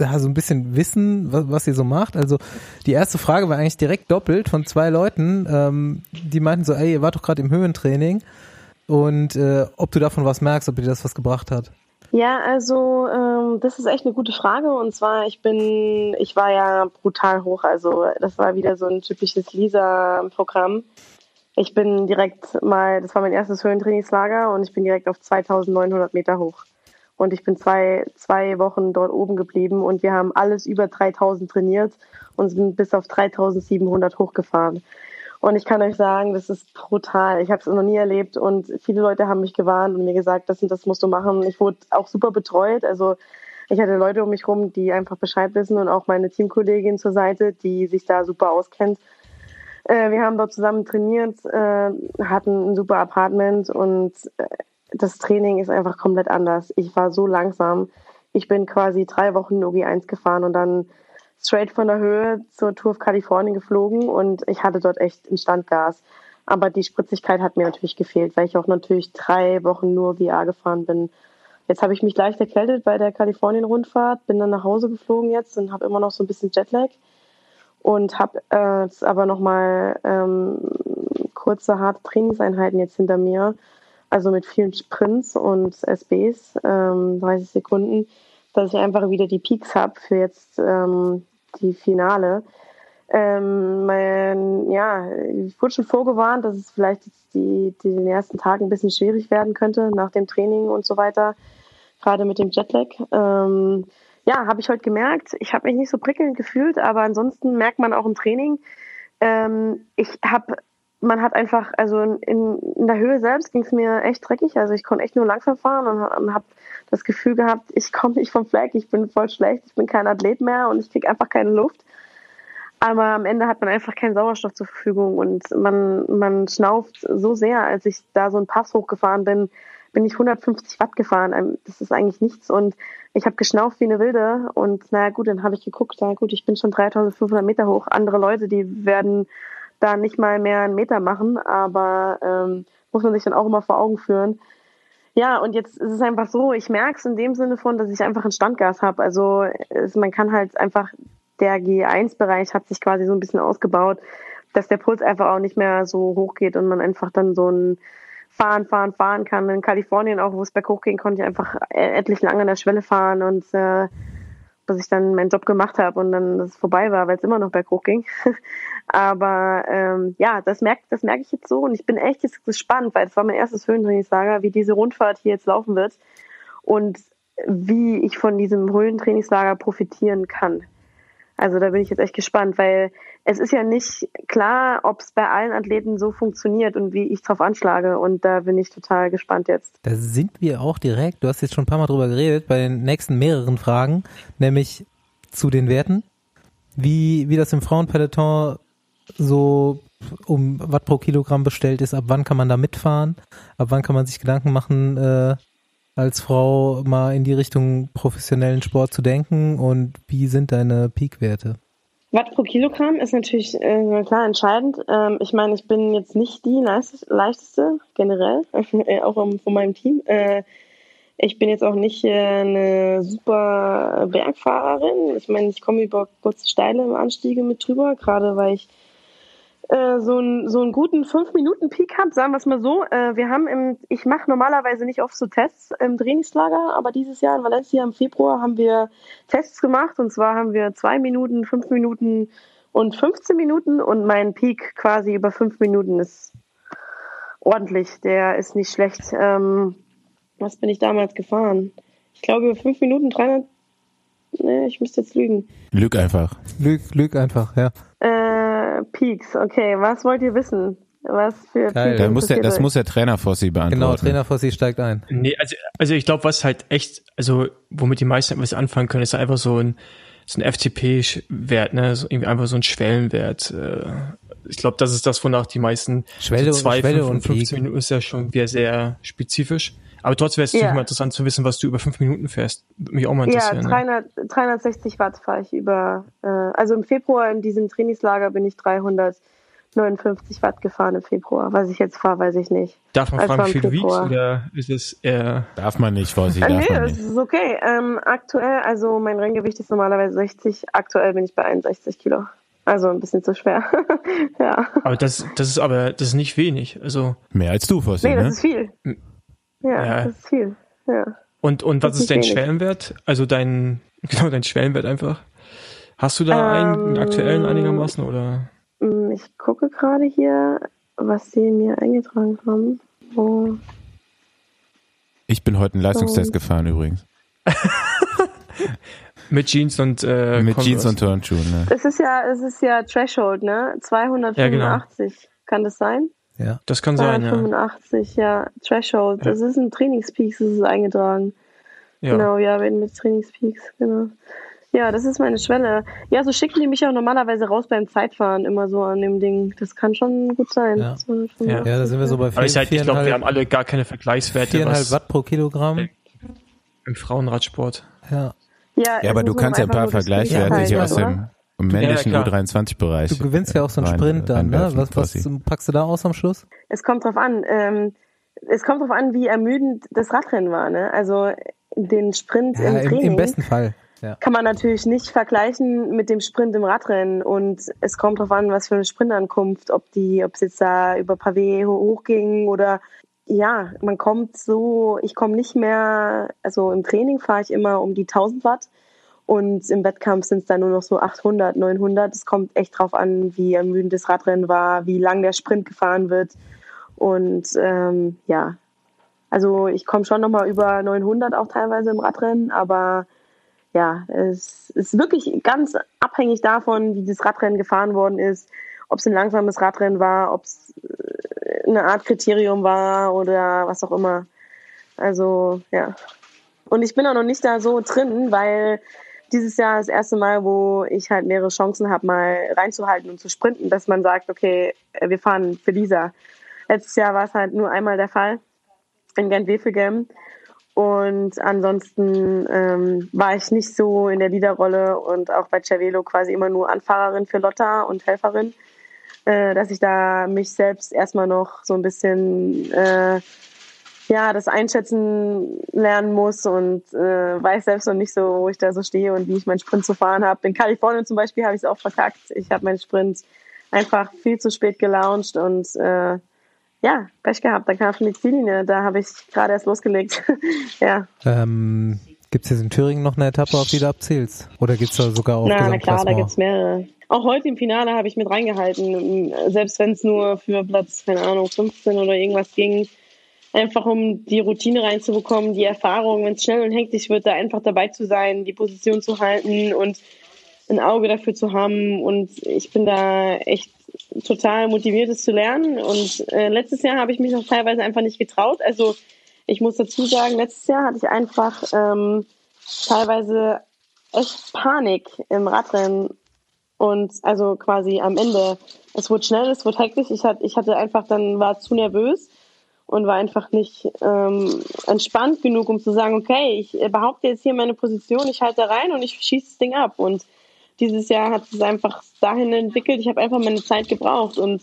ja, so ein bisschen wissen, was, was ihr so macht. Also die erste Frage war eigentlich direkt doppelt von zwei Leuten, ähm, die meinten so, ey, ihr wart doch gerade im Höhentraining und äh, ob du davon was merkst, ob dir das was gebracht hat. Ja, also ähm, das ist echt eine gute Frage. Und zwar, ich bin, ich war ja brutal hoch. Also das war wieder so ein typisches Lisa-Programm. Ich bin direkt mal, das war mein erstes Höhentrainingslager und ich bin direkt auf 2900 Meter hoch. Und ich bin zwei, zwei Wochen dort oben geblieben und wir haben alles über 3000 trainiert und sind bis auf 3700 hochgefahren. Und ich kann euch sagen, das ist brutal. Ich habe es noch nie erlebt und viele Leute haben mich gewarnt und mir gesagt, das und das musst du machen. Ich wurde auch super betreut. Also ich hatte Leute um mich rum, die einfach Bescheid wissen und auch meine Teamkollegin zur Seite, die sich da super auskennt. Äh, wir haben dort zusammen trainiert, äh, hatten ein super Apartment und äh, das Training ist einfach komplett anders. Ich war so langsam. Ich bin quasi drei Wochen in OG1 gefahren und dann straight von der Höhe zur Tour of Kalifornien geflogen und ich hatte dort echt ein Standgas. Aber die Spritzigkeit hat mir natürlich gefehlt, weil ich auch natürlich drei Wochen nur VR gefahren bin. Jetzt habe ich mich leicht erkältet bei der Kalifornien-Rundfahrt, bin dann nach Hause geflogen jetzt und habe immer noch so ein bisschen Jetlag und habe äh, aber nochmal ähm, kurze, harte Trainingseinheiten jetzt hinter mir also mit vielen Sprints und SBs, ähm, 30 Sekunden, dass ich einfach wieder die Peaks habe für jetzt ähm, die Finale. Ähm, mein, ja, ich wurde schon vorgewarnt, dass es vielleicht jetzt die, die den ersten Tagen ein bisschen schwierig werden könnte nach dem Training und so weiter, gerade mit dem Jetlag. Ähm, ja, habe ich heute gemerkt. Ich habe mich nicht so prickelnd gefühlt, aber ansonsten merkt man auch im Training. Ähm, ich habe man hat einfach, also in, in der Höhe selbst ging es mir echt dreckig. Also ich konnte echt nur langsam fahren und, und habe das Gefühl gehabt, ich komme nicht vom Fleck, ich bin voll schlecht, ich bin kein Athlet mehr und ich krieg einfach keine Luft. Aber am Ende hat man einfach keinen Sauerstoff zur Verfügung und man, man schnauft so sehr, als ich da so einen Pass hochgefahren bin, bin ich 150 Watt gefahren. Ähm, das ist eigentlich nichts und ich habe geschnauft wie eine Wilde und naja gut, dann habe ich geguckt, na gut, ich bin schon 3500 Meter hoch. Andere Leute, die werden da nicht mal mehr einen Meter machen, aber ähm, muss man sich dann auch immer vor Augen führen. Ja, und jetzt ist es einfach so, ich merke es in dem Sinne von, dass ich einfach ein Standgas habe. Also es, man kann halt einfach, der G1-Bereich hat sich quasi so ein bisschen ausgebaut, dass der Puls einfach auch nicht mehr so hoch geht und man einfach dann so ein Fahren, Fahren, Fahren kann. In Kalifornien auch, wo es berghoch ging, konnte ich einfach e-, etlich lange an der Schwelle fahren und äh, bis ich dann meinen Job gemacht habe und dann das vorbei war, weil es immer noch berghoch ging. [LAUGHS] Aber ähm, ja, das merke das merk ich jetzt so und ich bin echt gespannt, weil es war mein erstes Höhentrainingslager, wie diese Rundfahrt hier jetzt laufen wird und wie ich von diesem Höhentrainingslager profitieren kann. Also da bin ich jetzt echt gespannt, weil es ist ja nicht klar, ob es bei allen Athleten so funktioniert und wie ich drauf anschlage. Und da bin ich total gespannt jetzt. Da sind wir auch direkt, du hast jetzt schon ein paar Mal drüber geredet, bei den nächsten mehreren Fragen, nämlich zu den Werten. Wie, wie das im Frauenpeloton so um Watt pro Kilogramm bestellt ist, ab wann kann man da mitfahren, ab wann kann man sich Gedanken machen, äh, als Frau mal in die Richtung professionellen Sport zu denken und wie sind deine Peakwerte? Watt pro Kilogramm ist natürlich äh, klar entscheidend. Ähm, ich meine, ich bin jetzt nicht die leichteste generell, [LAUGHS] äh, auch von meinem Team. Äh, ich bin jetzt auch nicht äh, eine super Bergfahrerin. Ich meine, ich komme über kurze steile Anstiege mit drüber, gerade weil ich äh, so, einen, so einen guten 5-Minuten-Peak habe, sagen wir es mal so. Äh, wir haben im, ich mache normalerweise nicht oft so Tests im Trainingslager, aber dieses Jahr in Valencia im Februar haben wir Tests gemacht und zwar haben wir 2 Minuten, 5 Minuten und 15 Minuten und mein Peak quasi über 5 Minuten ist ordentlich, der ist nicht schlecht. Ähm, was bin ich damals gefahren? Ich glaube über 5 Minuten 300 Nee, ich müsste jetzt lügen. Lüg einfach. Lüg, lüg einfach, ja. Äh, Peaks, okay. Was wollt ihr wissen? Was für Geil. Da muss der, das muss der Trainer Fossi beantworten. Genau, Trainer Fossi steigt ein. Nee, also, also ich glaube, was halt echt, also womit die meisten etwas anfangen können, ist einfach so ein, so ein FTP-Wert, ne? So irgendwie einfach so ein Schwellenwert. Äh, ich glaube, das ist das, wonach die meisten Schwelle, so zwei, Schwelle fünf und 15 Minuten ist ja schon wieder sehr spezifisch. Aber trotzdem wäre es ja. mal interessant zu wissen, was du über fünf Minuten fährst. Würde mich auch mal interessieren. Ja, 300, ne? 360 Watt fahre ich über. Äh, also im Februar in diesem Trainingslager bin ich 359 Watt gefahren im Februar. Was ich jetzt fahre, weiß ich nicht. Darf man also fragen, wie viel du wiegst oder ist es eher... Darf man nicht, Fossi, äh, nee, nicht. ist okay. Ähm, aktuell, also mein Renngewicht ist normalerweise 60. Aktuell bin ich bei 61 Kilo. Also ein bisschen zu schwer. [LAUGHS] ja. Aber das, das ist aber, das ist nicht wenig. Also. Mehr als du, Fossi, Nee, das ne? ist viel. Ja, ja, das ist viel. Ja. Und, und was ist, dein wenig. Schwellenwert? Also dein, [LAUGHS] genau, dein Schwellenwert einfach. Hast du da ähm, einen aktuellen einigermaßen oder? Mm, ich gucke gerade hier. was sie mir eingetragen haben. Oh. Ich bin heute einen Leistungstest gefahren übrigens. [LAUGHS] Mit Jeans und äh, Mit Converse. Jeans und Turnschuhen. Ne? Es ist ja, es ist ja Threshold, ne? 285. Kann das sein? Ja. Das kann sein, ja. 285, ja. Threshold. Das ist ein Trainingspeaks, das ist eingetragen. ja. Genau, ja, mit Trainingspeaks, genau. Ja, das ist meine Schwelle. Ja, so schicken die mich auch normalerweise raus beim Zeitfahren immer so an dem Ding. Das kann schon gut sein. Ja. Ja. Ja, da sind wir so bei Aber ich, vier, halt, ich glaube, wir haben alle gar keine Vergleichswerte viereinhalb was Watt pro Kilogramm. im Frauenradsport. Ja. Ja, Ja, aber du kannst ja ein paar Vergleichswerte hier aus oder? Dem männlichen Ja, klar. U23-Bereich. Du gewinnst ja auch so einen rein- Sprint dann, ne? Was, was packst du da aus am Schluss? Es kommt drauf an. Ähm, es kommt drauf an, wie ermüdend das Radrennen war. Ne? Also den Sprint Ja, im im, Training im besten Fall. Ja. kann man natürlich nicht vergleichen mit dem Sprint im Radrennen. Und es kommt drauf an, was für eine Sprintankunft, ob die, ob es jetzt da über Pavé ho- hochging oder ja, man kommt so, ich komme nicht mehr, also im Training fahre ich immer um die 1000 Watt und im Wettkampf sind es dann nur noch so 800, 900. Es kommt echt drauf an, wie ermüdend das Radrennen war, wie lang der Sprint gefahren wird. Und ähm, ja, also ich komme schon nochmal über 900 auch teilweise im Radrennen, aber ja, es ist wirklich ganz abhängig davon, wie das Radrennen gefahren worden ist, ob es ein langsames Radrennen war, ob es äh, eine Art Kriterium war oder was auch immer. Also ja. Und ich bin auch noch nicht da so drin, weil dieses Jahr das erste Mal, wo ich halt mehrere Chancen habe, mal reinzuhalten und zu sprinten, dass man sagt, okay, äh, wir fahren für dieser. Letztes Jahr war es halt nur einmal der Fall in Gent-Wevelgem. Und ansonsten ähm, war ich nicht so in der Leaderrolle und auch bei Cervelo quasi immer nur Anfahrerin für Lotta und Helferin, äh, dass ich da mich selbst erstmal noch so ein bisschen äh, ja das Einschätzen lernen muss und äh, weiß selbst noch nicht so, wo ich da so stehe und wie ich meinen Sprint zu fahren habe. In Kalifornien zum Beispiel habe ich es auch verkackt. Ich habe meinen Sprint einfach viel zu spät gelauncht und äh, ja, Pech gehabt. Da kam die Ziellinie, da habe ich gerade erst losgelegt. [LAUGHS] ja, Ähm, Gibt es jetzt in Thüringen noch eine Etappe, auf die du abzielst? Oder geht's da sogar auf na, na klar, da Gesamtklassement? gibt's mehrere. Auch heute im Finale habe ich mit reingehalten, selbst wenn es nur für Platz, keine Ahnung, 15 oder irgendwas ging. Einfach um die Routine reinzubekommen, die Erfahrung, wenn es schnell und hektisch wird, da einfach dabei zu sein, die Position zu halten und ein Auge dafür zu haben. Und ich bin da echt total motiviert, es zu lernen. Und äh, letztes Jahr habe ich mich noch teilweise einfach nicht getraut. Also ich muss dazu sagen, letztes Jahr hatte ich einfach ähm, teilweise echt Panik im Radrennen. Und also quasi am Ende, es wurde schnell, es wurde hektisch. Ich hatte, ich hatte einfach dann, war zu nervös und war einfach nicht ähm, entspannt genug, um zu sagen, okay, ich behaupte jetzt hier meine Position, ich halte rein und ich schieße das Ding ab. Und dieses Jahr hat es einfach dahin entwickelt, ich habe einfach meine Zeit gebraucht und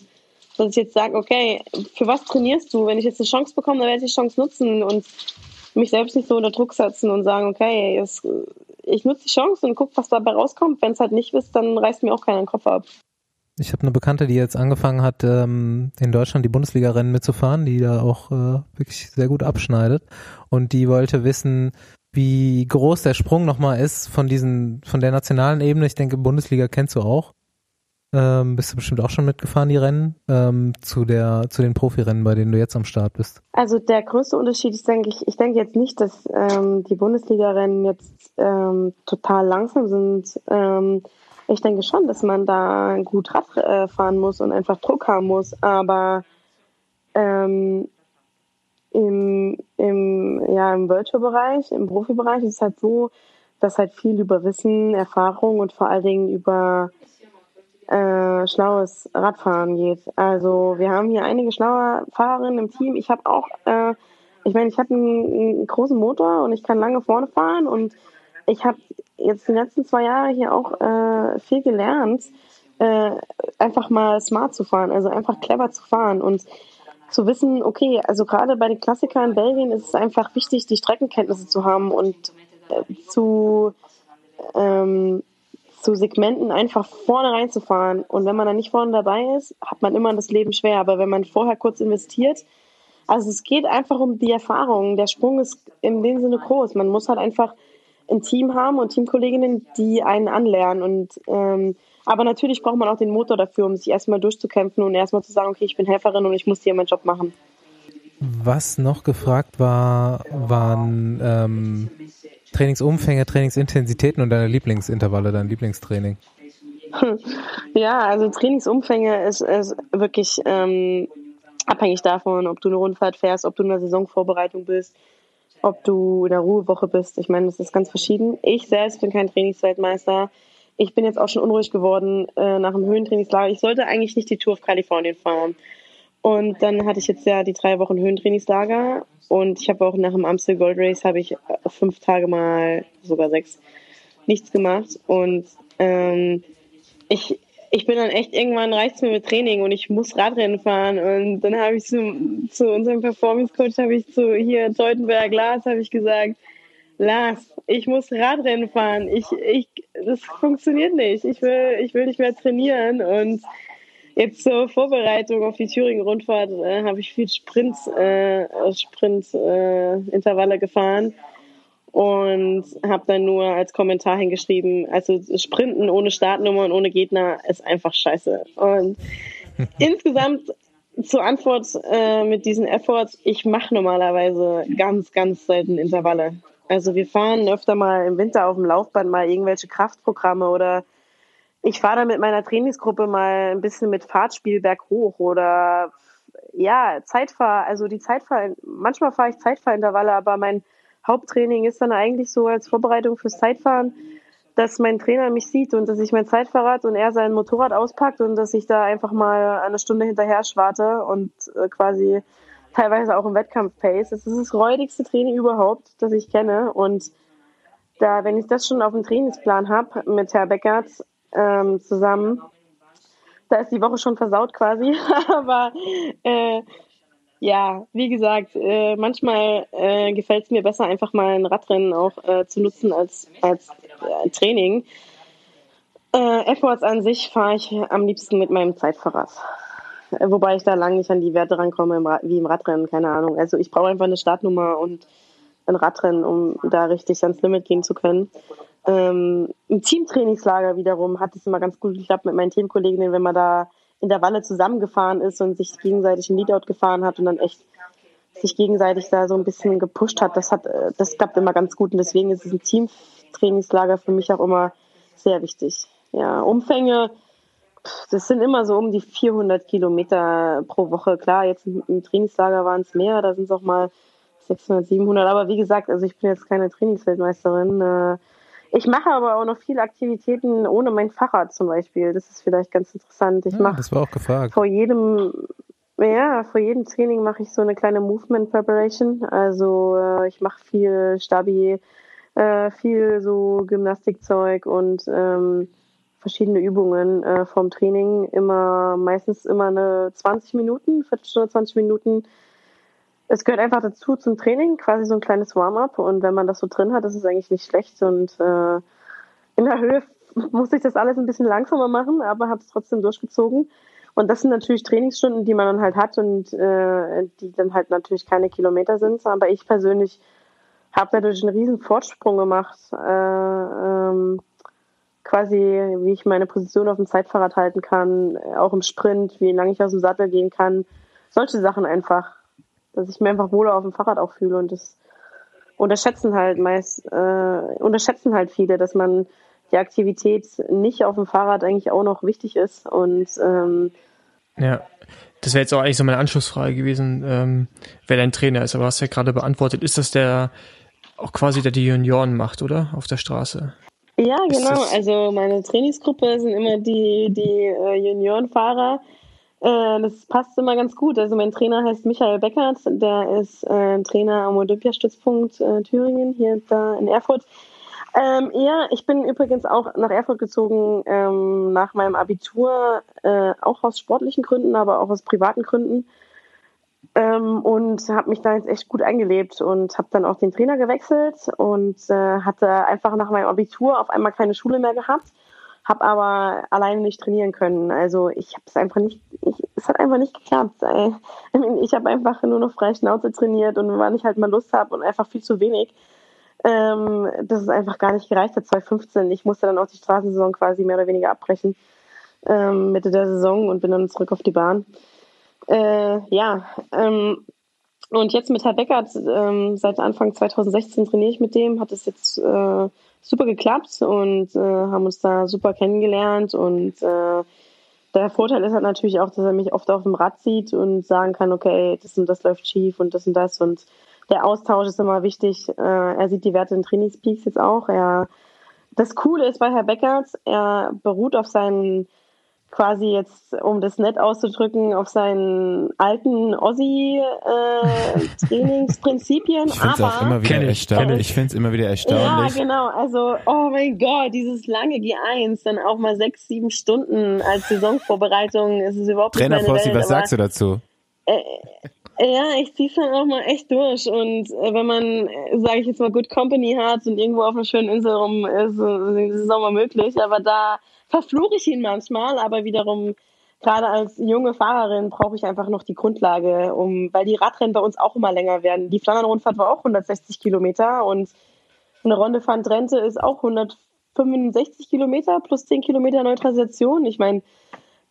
dass ich jetzt sage, okay, für was trainierst du? Wenn ich jetzt eine Chance bekomme, dann werde ich die Chance nutzen und mich selbst nicht so unter Druck setzen und sagen, okay, es, ich nutze die Chance und guck, was dabei rauskommt. Wenn es halt nicht ist, dann reißt mir auch keiner den Kopf ab. Ich habe eine Bekannte, die jetzt angefangen hat, ähm, in Deutschland die Bundesliga-Rennen mitzufahren, die da auch äh, wirklich sehr gut abschneidet. Und die wollte wissen, wie groß der Sprung nochmal ist von diesen, von der nationalen Ebene. Ich denke, Bundesliga kennst du auch. Ähm, bist du bestimmt auch schon mitgefahren, die Rennen, ähm, zu der, zu den Profirennen, bei denen du jetzt am Start bist. Also der größte Unterschied ist, denke ich, ich denke jetzt nicht, dass ähm, die Bundesliga-Rennen jetzt ähm, total langsam sind. Ich denke schon, dass man da gut Rad äh, fahren muss und einfach Druck haben muss. Aber ähm, im, im, ja, im World Tour Bereich, im Profibereich ist es halt so, dass halt viel über Wissen, Erfahrung und vor allen Dingen über äh, schlaues Radfahren geht. Also wir haben hier einige schlaue Fahrerinnen im Team. Ich habe auch, äh, ich meine, ich habe einen, einen großen Motor und ich kann lange vorne fahren und ich habe jetzt die letzten zwei Jahre hier auch äh, viel gelernt, äh, einfach mal smart zu fahren, also einfach clever zu fahren und zu wissen, okay, also gerade bei den Klassikern in Belgien ist es einfach wichtig, die Streckenkenntnisse zu haben und äh, zu, ähm, zu Segmenten einfach vorne reinzufahren. Und wenn man dann nicht vorne dabei ist, hat man immer das Leben schwer. Aber wenn man vorher kurz investiert, also es geht einfach um die Erfahrung. Der Sprung ist in dem Sinne groß. Man muss halt einfach ein Team haben und Teamkolleginnen, die einen anlernen. Und ähm, Aber natürlich braucht man auch den Motor dafür, um sich erstmal durchzukämpfen und erstmal zu sagen, okay, ich bin Helferin und ich muss hier meinen Job machen. Was noch gefragt war, waren ähm, Trainingsumfänge, Trainingsintensitäten und deine Lieblingsintervalle, dein Lieblingstraining. [LAUGHS] Ja, also Trainingsumfänge ist, ist wirklich ähm, abhängig davon, ob du eine Rundfahrt fährst, ob du in der Saisonvorbereitung bist, ob du in der Ruhewoche bist. Ich meine, das ist ganz verschieden. Ich selbst bin kein Trainingsweltmeister. Ich bin jetzt auch schon unruhig geworden äh, nach dem Höhentrainingslager. Ich sollte eigentlich nicht die Tour auf Kalifornien fahren. Und dann hatte ich jetzt ja die drei Wochen Höhentrainingslager und ich habe auch nach dem Amstel Gold Race habe ich fünf Tage mal, sogar sechs, nichts gemacht. Und ähm, ich, ich bin dann echt, irgendwann reicht's mir mit Training und ich muss Radrennen fahren. Und dann habe ich zu, zu unserem Performance Coach, habe ich zu hier Teutenberg Lars, habe ich gesagt, Lars, ich muss Radrennen fahren. Ich, ich, das funktioniert nicht. Ich will, ich will nicht mehr trainieren. Und jetzt zur Vorbereitung auf die Thüringen-Rundfahrt äh, habe ich viel Sprint, äh, Sprint äh, Intervalle gefahren und habe dann nur als Kommentar hingeschrieben, also Sprinten ohne Startnummer und ohne Gegner ist einfach scheiße. Und [LAUGHS] insgesamt zur Antwort äh, mit diesen Efforts, ich mache normalerweise ganz, ganz selten Intervalle. Also wir fahren öfter mal im Winter auf dem Laufband mal irgendwelche Kraftprogramme oder ich fahre dann mit meiner Trainingsgruppe mal ein bisschen mit Fahrtspiel berghoch oder ja, Zeitfahr, also die Zeitfahr, manchmal fahre ich Zeitfahrintervalle, aber mein Haupttraining ist dann eigentlich so als Vorbereitung fürs Zeitfahren, dass mein Trainer mich sieht und dass ich mein Zeitfahrrad und er sein Motorrad auspackt und dass ich da einfach mal eine Stunde hinterher schwarte und äh, quasi teilweise auch im Wettkampf-Pace. Das ist das räudigste Training überhaupt, das ich kenne. Und da, wenn ich das schon auf dem Trainingsplan habe mit Herr Beckert ähm, zusammen, da ist die Woche schon versaut quasi. [LAUGHS] Aber äh, ja, wie gesagt, äh, manchmal äh, gefällt es mir besser, einfach mal ein Radrennen auch äh, zu nutzen als, als äh, Training. Äh, Efforts an sich fahre ich am liebsten mit meinem Zeitfahrrad. Äh, wobei ich da lange nicht an die Werte rankomme im wie im Radrennen, keine Ahnung. Also ich brauche einfach eine Startnummer und ein Radrennen, um da richtig ans Limit gehen zu können. Ähm, Im Teamtrainingslager wiederum hat es immer ganz gut geklappt mit meinen Teamkolleginnen, wenn man da in der Walle zusammengefahren ist und sich gegenseitig ein Leadout gefahren hat und dann echt sich gegenseitig da so ein bisschen gepusht hat. Das hat, äh, das klappt immer ganz gut und deswegen ist es ein Teamtrainingslager für mich auch immer sehr wichtig. Ja, Umfänge, das sind immer so um die 400 Kilometer pro Woche. Klar, jetzt im Trainingslager waren es mehr, da sind es auch mal 600, 700. Aber wie gesagt, also ich bin jetzt keine Trainingsweltmeisterin. Ich mache aber auch noch viele Aktivitäten ohne mein Fahrrad zum Beispiel. Das ist vielleicht ganz interessant. Ich ja, mache das war auch gefragt. vor jedem ja, vor jedem Training mache ich so eine kleine Movement Preparation. Also äh, ich mache viel Stabi, äh, viel so Gymnastikzeug und ähm, verschiedene Übungen äh, vom Training. Immer meistens immer eine 20 Minuten, Viertelstunde, 20 Minuten es gehört einfach dazu zum Training, quasi so ein kleines Warm-up. Und wenn man das so drin hat, ist es eigentlich nicht schlecht. Und äh, in der Höhe [LAUGHS] musste ich das alles ein bisschen langsamer machen, aber habe es trotzdem durchgezogen. Und das sind natürlich Trainingsstunden, die man dann halt hat und äh, die dann halt natürlich keine Kilometer sind. Aber ich persönlich habe dadurch einen riesen Fortsprung gemacht. Äh, ähm, quasi, wie ich meine Position auf dem Zeitfahrrad halten kann, auch im Sprint, wie lange ich aus dem Sattel gehen kann. Solche Sachen einfach dass ich mir einfach wohler auf dem Fahrrad auch fühle und das unterschätzen halt meist, äh, unterschätzen halt viele, dass man die Aktivität nicht auf dem Fahrrad eigentlich auch noch wichtig ist und ähm, ja. Das wäre jetzt auch eigentlich so meine Anschlussfrage gewesen, ähm, wer dein Trainer ist, aber hast ja gerade beantwortet. Ist das der auch quasi der die Junioren macht, oder? Auf der Straße? Ja, genau. Also meine Trainingsgruppe sind immer die, die äh, Juniorenfahrer. Äh, das passt immer ganz gut. Also mein Trainer heißt Michael Beckert, der ist äh, Trainer am Olympiastützpunkt äh, Thüringen, hier da in Erfurt. Ähm, ja, ich bin übrigens auch nach Erfurt gezogen ähm, nach meinem Abitur, äh, auch aus sportlichen Gründen, aber auch aus privaten Gründen. Ähm, und habe mich da jetzt echt gut eingelebt und habe dann auch den Trainer gewechselt und äh, hatte einfach nach meinem Abitur auf einmal keine Schule mehr gehabt habe aber alleine nicht trainieren können. Also ich habe es einfach nicht, ich, es hat einfach nicht geklappt. [LAUGHS] Ich habe einfach nur noch freie Schnauze trainiert und wann ich halt mal Lust habe und einfach viel zu wenig. Ähm, das ist einfach gar nicht gereicht hat 2015. Ich musste dann auch die Straßensaison quasi mehr oder weniger abbrechen. ähm, Mitte der Saison und bin dann zurück auf die Bahn. Äh, ja, ähm, und jetzt mit Herr Beckert, ähm, seit Anfang 2016 trainiere ich mit dem, hat es jetzt äh, super geklappt und äh, haben uns da super kennengelernt und äh, der Vorteil ist halt natürlich auch, dass er mich oft auf dem Rad sieht und sagen kann, okay, das und das läuft schief und das und das und der Austausch ist immer wichtig. Äh, er sieht die Werte in Trainingspeaks jetzt auch. Er, das Coole ist bei Herr Beckert, er beruht auf seinen quasi jetzt, um das nett auszudrücken, auf seinen alten Ossi-Trainingsprinzipien. Äh, [LAUGHS] ich finde es auch immer wieder erstaunlich. Ich finde es immer wieder erstaunlich. Ja, genau. Also, oh mein Gott, dieses lange G1, dann auch mal sechs, sieben Stunden als Saisonvorbereitung, ist es überhaupt Trainer nicht meine Fossi, Welt, was sagst du dazu? Äh, ja, ich zieh's dann auch mal echt durch. Und äh, wenn man, äh, sage ich jetzt mal, Good Company hat und irgendwo auf einer schönen Insel rum ist, äh, ist es auch mal möglich. Aber da verfluche ich ihn manchmal, aber wiederum gerade als junge Fahrerin brauche ich einfach noch die Grundlage, um, weil die Radrennen bei uns auch immer länger werden. Die Flandern-Rundfahrt war auch 160 Kilometer und eine Runde van Drenthe ist auch 165 Kilometer plus 10 Kilometer Neutralisation. Ich meine,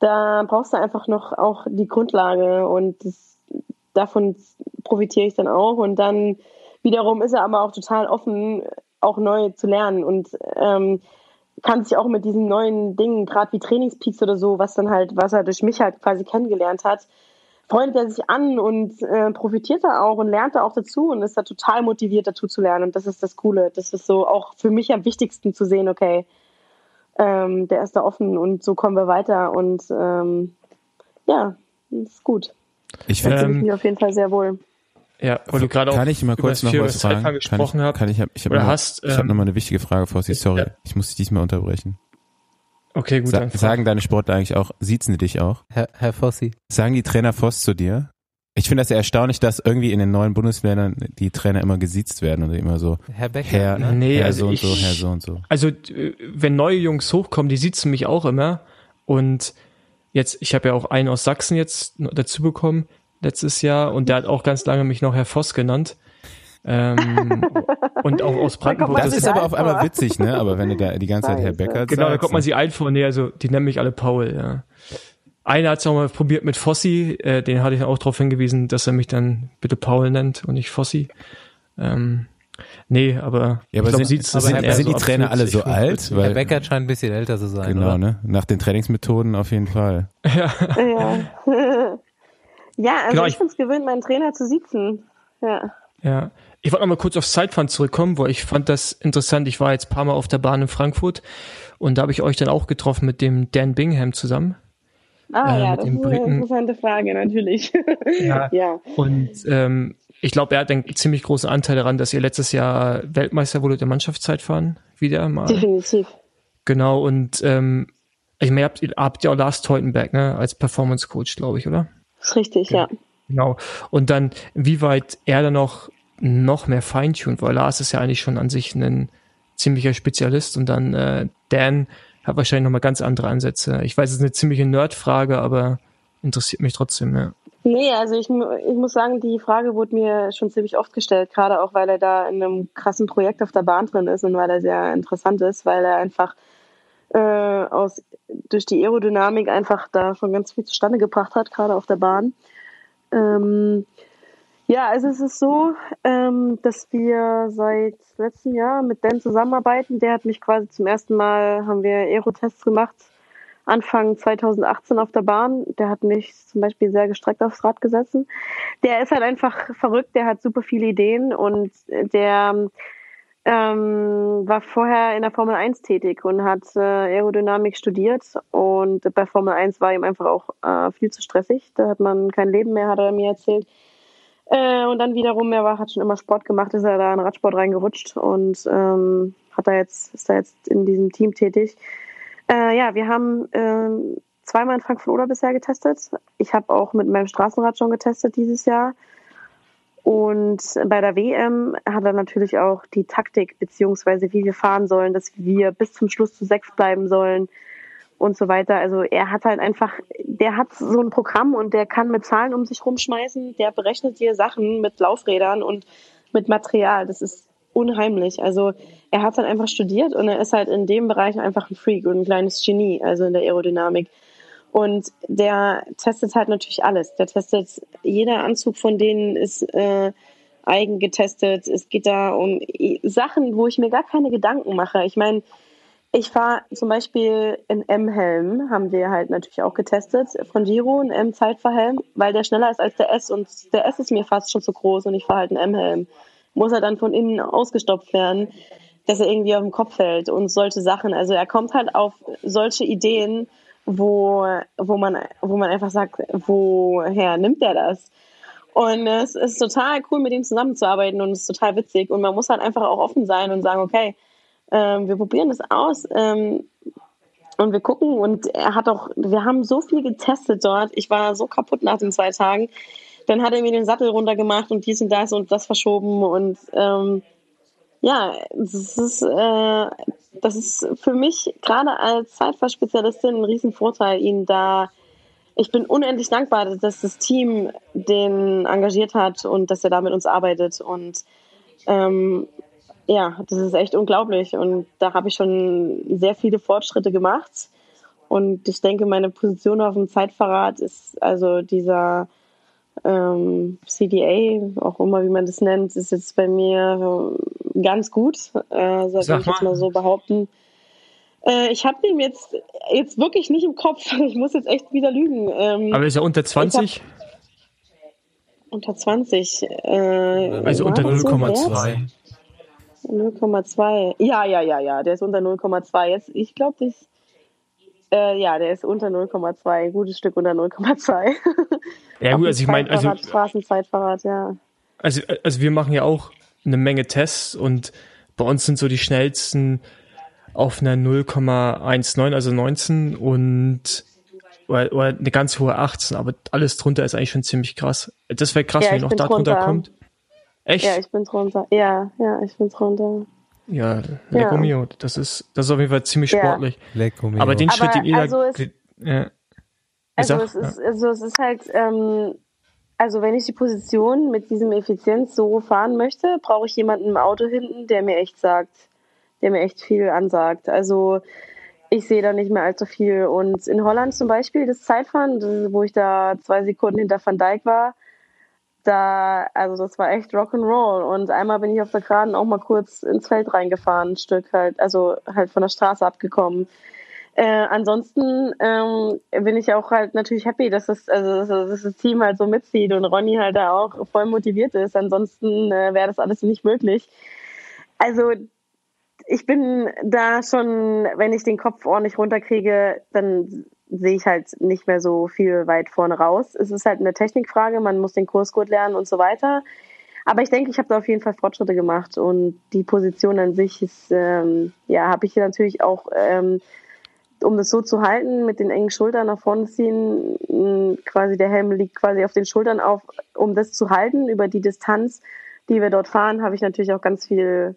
da brauchst du einfach noch auch die Grundlage und das, davon profitiere ich dann auch. Und dann wiederum ist er aber auch total offen, auch neu zu lernen. Und ähm, kann sich auch mit diesen neuen Dingen, gerade wie Trainingspeaks oder so, was dann halt, was er durch mich halt quasi kennengelernt hat, freundet er sich an und äh, profitiert da auch und lernt da auch dazu und ist da total motiviert dazu zu lernen. Und das ist das Coole. Das ist so auch für mich am wichtigsten zu sehen, okay, ähm, der ist da offen und so kommen wir weiter und ähm, ja, ist gut. Ich finde ähm, mich auf jeden Fall sehr wohl. Ja, weil du gerade auch kann ich mal kurz noch was fragen? gesprochen kann ich, kann ich, ich habe hast, hab ähm, noch mal eine wichtige Frage, Fossi, sorry. Ja. Ich muss dich diesmal unterbrechen. Okay, gut. Sa dann sagen deine Sportler eigentlich auch, siezen die dich auch? Herr, Herr Fossi. Sagen die Trainer Voss zu dir? Ich finde das ja erstaunlich, dass irgendwie in den neuen Bundesländern die Trainer immer gesiezt werden oder immer so Herr Becker. Herr, ne? Nee, Herr also so und ich- so, Herr so und so. Also, äh, wenn neue Jungs hochkommen, die sitzen mich auch immer. Und jetzt, ich habe ja auch einen aus Sachsen jetzt noch dazu bekommen, letztes Jahr, und der hat auch ganz lange mich noch Herr Voss genannt. Ähm, [LAUGHS] und auch aus Brandenburg. Das ist aber auf einmal witzig, ne? Aber wenn du da die ganze Zeit Herr. Becker Genau, da kommt man sich ein vor, nee, also die nennen mich alle Paul, ja. Einer hat es auch mal probiert mit Fossi, äh, den hatte ich auch darauf hingewiesen, dass er mich dann bitte Paul nennt und nicht Fossi. Ähm, nee, aber, Ja, aber ich glaub, sind, sieht's- sind, sind sind die Trainer alle so 50, [LAUGHS] alt? 45. Weil, Herr Becker scheint ein bisschen älter zu sein, Genau, oder? ne? Nach den Trainingsmethoden auf jeden Fall. [LAUGHS] Ja, Ja, ja also Genau, ich finde es gewöhnt, meinen Trainer zu sitzen. Ja. ja. Ich wollte noch mal kurz aufs Zeitfahren zurückkommen, weil ich fand das interessant. Ich war jetzt ein paar Mal auf der Bahn in Frankfurt und da habe ich euch dann auch getroffen mit dem Dan Bingham zusammen. Ah Äh, ja, das ist eine Briten. interessante Frage, natürlich. Ja. [LAUGHS] ja. Und ähm, ich glaube, er hat einen ziemlich großen Anteil daran, dass ihr letztes Jahr Weltmeister wurdet im Mannschaftszeitfahren. Wieder mal. definitiv. Genau, und ähm, ich meine, ihr habt, ihr habt ja auch Lars Teutenberg, ne, als Performance Coach, glaube ich, oder? Ist richtig, ja. Genau. Und dann, wie weit er dann noch, noch mehr feintuned, weil Lars ist ja eigentlich schon an sich ein ziemlicher Spezialist und dann äh, Dan hat wahrscheinlich nochmal ganz andere Ansätze. Ich weiß, es ist eine ziemliche Nerd-Frage, aber interessiert mich trotzdem, ja. Nee, also ich, ich muss sagen, die Frage wurde mir schon ziemlich oft gestellt, gerade auch, weil er da in einem krassen Projekt auf der Bahn drin ist und weil er sehr interessant ist, weil er einfach äh, aus, durch die Aerodynamik einfach da schon ganz viel zustande gebracht hat, gerade auf der Bahn. Ähm, ja, also es ist so, ähm, dass wir seit letztem Jahr mit Dan zusammenarbeiten. Der hat mich quasi zum ersten Mal, haben wir Aerotests gemacht, Anfang 2018 auf der Bahn. Der hat mich zum Beispiel sehr gestreckt aufs Rad gesetzt. Der ist halt einfach verrückt, der hat super viele Ideen und der ähm, war vorher in der Formel 1 tätig und hat äh, Aerodynamik studiert und bei Formel 1 war ihm einfach auch äh, viel zu stressig. Da hat man kein Leben mehr, hat er mir erzählt. Äh, und dann wiederum, er war, hat schon immer Sport gemacht, ist er da in Radsport reingerutscht und ähm, hat da jetzt, ist da jetzt in diesem Team tätig. Äh, ja, wir haben ähm, zweimal in Frankfurt-Oder bisher getestet. Ich habe auch mit meinem Straßenrad schon getestet dieses Jahr. Und bei der WM hat er natürlich auch die Taktik beziehungsweise wie wir fahren sollen, dass wir bis zum Schluss zu sechs bleiben sollen und so weiter. Also er hat halt einfach, der hat so ein Programm und der kann mit Zahlen um sich rumschmeißen, der berechnet dir Sachen mit Laufrädern und mit Material. Das ist unheimlich. Also er hat halt einfach studiert und er ist halt in dem Bereich einfach ein Freak und ein kleines Genie, also in der Aerodynamik. Und der testet halt natürlich alles. Der testet, jeder Anzug von denen ist äh, eigen getestet. Es geht da um Sachen, wo ich mir gar keine Gedanken mache. Ich meine, ich fahre zum Beispiel in M-Helm, haben wir halt natürlich auch getestet, von Giro, ein M-Zeitverhelm, weil der schneller ist als der S und der S ist mir fast schon zu groß und ich fahre halt einen M-Helm. Muss er dann von innen ausgestopft werden, dass er irgendwie auf den Kopf fällt und solche Sachen. Also er kommt halt auf solche Ideen, wo, wo man, wo man einfach sagt, woher nimmt er das? Und es ist total cool, mit ihm zusammenzuarbeiten und es ist total witzig. Und man muss halt einfach auch offen sein und sagen, okay, ähm, wir probieren das aus ähm, und wir gucken. Und er hat auch, wir haben so viel getestet dort. Ich war so kaputt nach den zwei Tagen. Dann hat er mir den Sattel runtergemacht und dies und das und das verschoben. Und ähm, ja, das ist, äh, das ist für mich gerade als Zeitfahrspezialistin ein Riesenvorteil, ihn da ich bin unendlich dankbar, dass das Team den engagiert hat und dass er da mit uns arbeitet. Und ähm, ja, das ist echt unglaublich. Und da habe ich schon sehr viele Fortschritte gemacht. Und ich denke, meine Position auf dem Zeitverrat ist also dieser ähm, CDA, auch immer wie man das nennt, ist jetzt bei mir ganz gut. Äh, soll ich jetzt mal so behaupten. Äh, ich habe ihn jetzt, jetzt wirklich nicht im Kopf. [LAUGHS] Ich muss jetzt echt wieder lügen. Ähm, Aber ist er unter 20? Unter 20. Äh, also unter 0,2. 0,2. Ja, ja, ja, ja, der ist unter 0,2. Jetzt, ich glaube, das. Äh, ja, der ist unter 0,2, ein gutes Stück unter 0,2. [LAUGHS] Ja, gut, also ich meine, also. Straßenzeitfahrrad, ja. Also, also wir machen ja auch eine Menge Tests und bei uns sind so die schnellsten auf einer 0,19, also 19 und oder, oder eine ganz hohe 18, aber alles drunter ist eigentlich schon ziemlich krass. Das wäre krass, ja, wenn noch da drunter kommt. Echt? Ja, ich bin drunter. Ja, ja, ich bin drunter. Ja, Lecco ja. Mio, das ist, das ist auf jeden Fall ziemlich sportlich. Ja. Lecco Mio. Aber den Schritt, den ihr also es, ja. Also es, ist, also es ist halt, ähm, also wenn ich die Position mit diesem Effizienz so fahren möchte, brauche ich jemanden im Auto hinten, der mir echt sagt, der mir echt viel ansagt. Also ich sehe da nicht mehr allzu viel. Und in Holland zum Beispiel, das Zeitfahren, wo ich da zwei Sekunden hinter Van Dijk war, da, also das war echt Rock'n'Roll. Und einmal bin ich auf der Geraden auch mal kurz ins Feld reingefahren, ein Stück halt, also halt von der Straße abgekommen. Äh, ansonsten ähm, bin ich auch halt natürlich happy, dass das, also, dass das Team halt so mitzieht und Ronny halt da auch voll motiviert ist. Ansonsten äh, wäre das alles nicht möglich. Also ich bin da schon, wenn ich den Kopf ordentlich runterkriege, dann sehe ich halt nicht mehr so viel weit vorne raus. Es ist halt eine Technikfrage, man muss den Kurs gut lernen und so weiter. Aber ich denke, ich habe da auf jeden Fall Fortschritte gemacht und die Position an sich ist, ähm, ja, habe ich hier natürlich auch, ähm, um das so zu halten, mit den engen Schultern nach vorne ziehen, quasi der Helm liegt quasi auf den Schultern auf, um das zu halten über die Distanz, die wir dort fahren, habe ich natürlich auch ganz viel